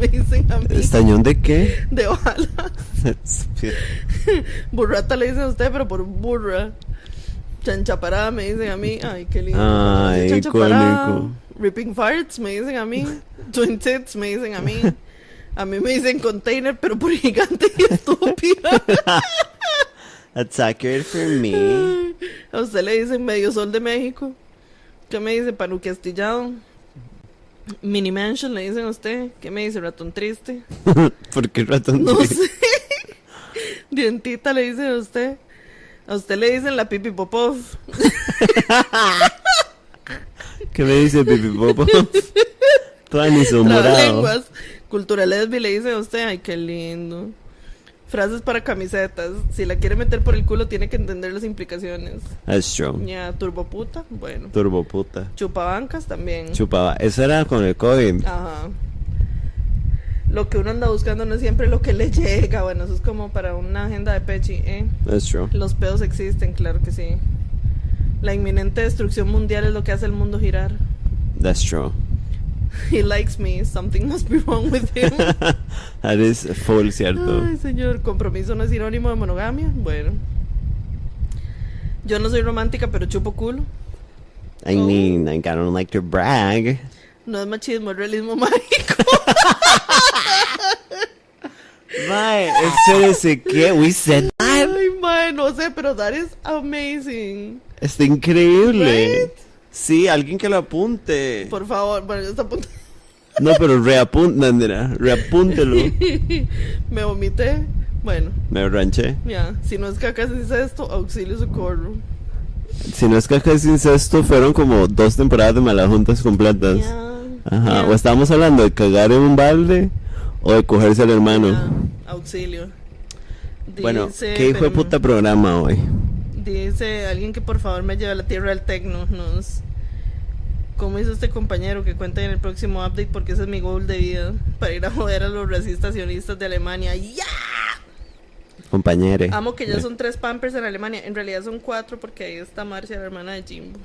me dicen a mí. ¿Estañón de qué? De balas. Burrata le dicen a usted, pero por burra. Chanchaparada me dicen a mí. Ay, qué lindo. Ay, Chanchaparada. Ripping farts me dicen a mí. Twin tits me dicen a mí. A mí me dicen container, pero por gigante y estúpida. That's accurate for me. A usted le dicen medio sol de México. ¿Qué me dice? Panuque astillado. Mini Mansion le dicen a usted. ¿Qué me dice, ratón triste? ¿Por qué ratón? No triste? sé. Dientita le dice a usted. A usted le dicen la pipi popov. ¿Qué me dice Pipi Popo? Toda ni su morado. lenguas. Cultura lesbi le dice a usted. Ay, qué lindo. Frases para camisetas. Si la quiere meter por el culo, tiene que entender las implicaciones. That's true. Ya, turboputa. Bueno. Turbo puta. Chupabancas también. Chupaba. Eso era con el COVID. Ajá. Lo que uno anda buscando no es siempre lo que le llega. Bueno, eso es como para una agenda de Pechi, ¿eh? That's true. Los pedos existen, claro que sí. La inminente destrucción mundial es lo que hace el mundo girar. That's true. He likes me, something must be wrong with him. That is full cierto. Ay, señor, compromiso no es sinónimo de monogamia. Bueno. Yo no soy romántica, pero chupo culo. I mean, like, I don't like to brag. No es machismo, es realismo mágico. Mae, espérese, ¿qué? We said that. Ay, mae, no sé, pero that is amazing. Está increíble. Right? Sí, alguien que lo apunte. Por favor, bueno, ya está a punto. No, pero reapunta, Andrea. Reapúntelo. Me vomité. Bueno, Me ranché. ya. Si no es caca, es incesto, auxilio, socorro. Si no es caja es incesto, fueron como dos temporadas de malajuntas completas. Ya. Ajá. O estábamos hablando de cagar en un balde o de cogerse al hermano. Auxilio. Bueno, ¿qué hijo de puta programa hoy? Dice alguien que por favor me lleve a la tierra del tecno. Nos... ¿Cómo hizo este compañero que cuenta en el próximo update? Porque ese es mi goal de vida. Para ir a joder a los racistas sionistas de Alemania. ¡Ya! Compañere. Amo que ya son tres Pampers en Alemania. En realidad son cuatro porque ahí está Marcia, la hermana de Jimbo.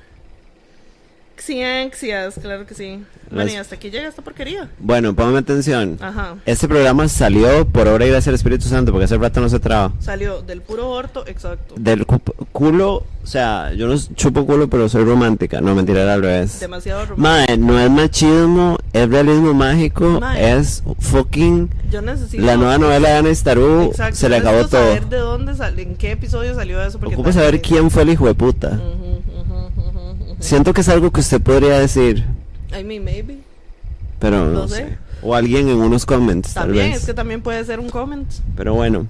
Xianxias, claro que sí. Bueno, Las- y hasta aquí llega esta porquería. Bueno, póngame atención. Ajá. Este programa salió por obra y gracia del Espíritu Santo, porque hace rato no se traba. Salió del puro orto, exacto. Del cu- culo, o sea, yo no chupo culo, pero soy romántica. No, mentira, era al revés. Demasiado romántico. Mae, no es machismo, es realismo mágico, es fucking Yo necesito. la nueva novela de Ana Starú, se le acabó todo. saber de dónde salió, en qué episodio salió eso. Tal saber quién fue el hijo de puta. Ujú. Siento que es algo que usted podría decir, I mean, maybe. pero no, No sé. sé. O alguien en unos comments, tal También, vez. es que también puede ser un comment. Pero bueno.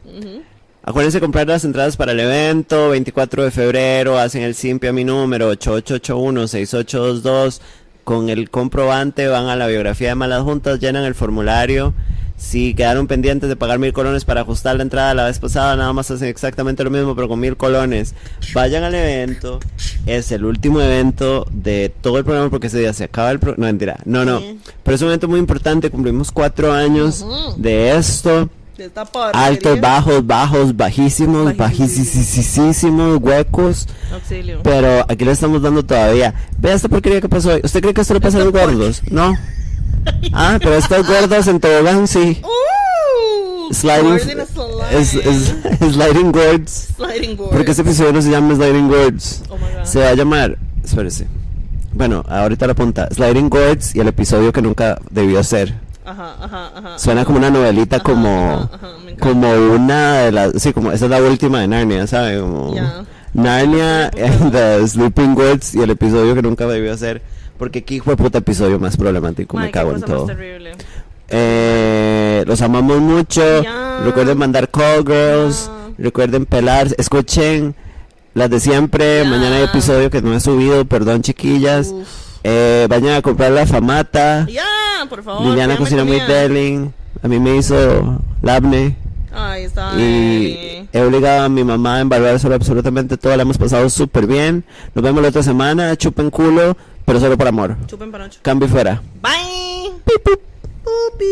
Acuérdense de comprar las entradas para el evento, 24 de febrero, hacen el simpi a mi número, 8881-6822. Con el comprobante van a la biografía de Malas Juntas, llenan el formulario. Si quedaron pendientes de pagar mil colones para ajustar la entrada la vez pasada, nada más hacen exactamente lo mismo, pero con mil colones. Vayan al evento. Es el último evento de todo el programa porque ese día se acaba el programa. No, mentira. No, no. Sí. Pero es un evento muy importante. Cumplimos cuatro años de esto. De esta. Altos, bajos, bajos, bajísimos, Bajísimos. huecos. Auxilio. Pero aquí le estamos dando todavía. Vea esta porquería que pasó hoy. ¿Usted cree que esto le pasa a los gordos? No. Ah, pero estos gordos en tobogán sí. ¡Uh! Sliding, es, slide. es- sliding words. Sliding board. Porque este episodio no se llama Sliding Words. Oh my god. Se va a llamar. Espérese. Bueno, ahorita la apunta. Sliding Words y el episodio que nunca debió ser. Ajá, ajá, ajá. Suena como una novelita, como. como una de las. Sí, como. Esa es la última de Narnia, ¿sabe? Como. Narnia, and the Sleeping Words y el episodio que nunca debió ser. Porque aquí fue puta episodio más problemático. Me cago en todo. Eh, los amamos mucho. Recuerden mandar call girls. Recuerden pelar. Escuchen las de siempre. Mañana hay episodio que no he subido. Perdón, chiquillas. Eh, vayan a comprar la famata. Ya, por favor. Liliana cocina muy deling. A mí me hizo labne. Ahí está. Y he obligado a mi mamá a embarrar sobre absolutamente todo. La hemos pasado súper bien. Nos vemos la otra semana. Chupen culo, pero solo por amor. Chupen panocho. Cambio y fuera. Bye. Pupi.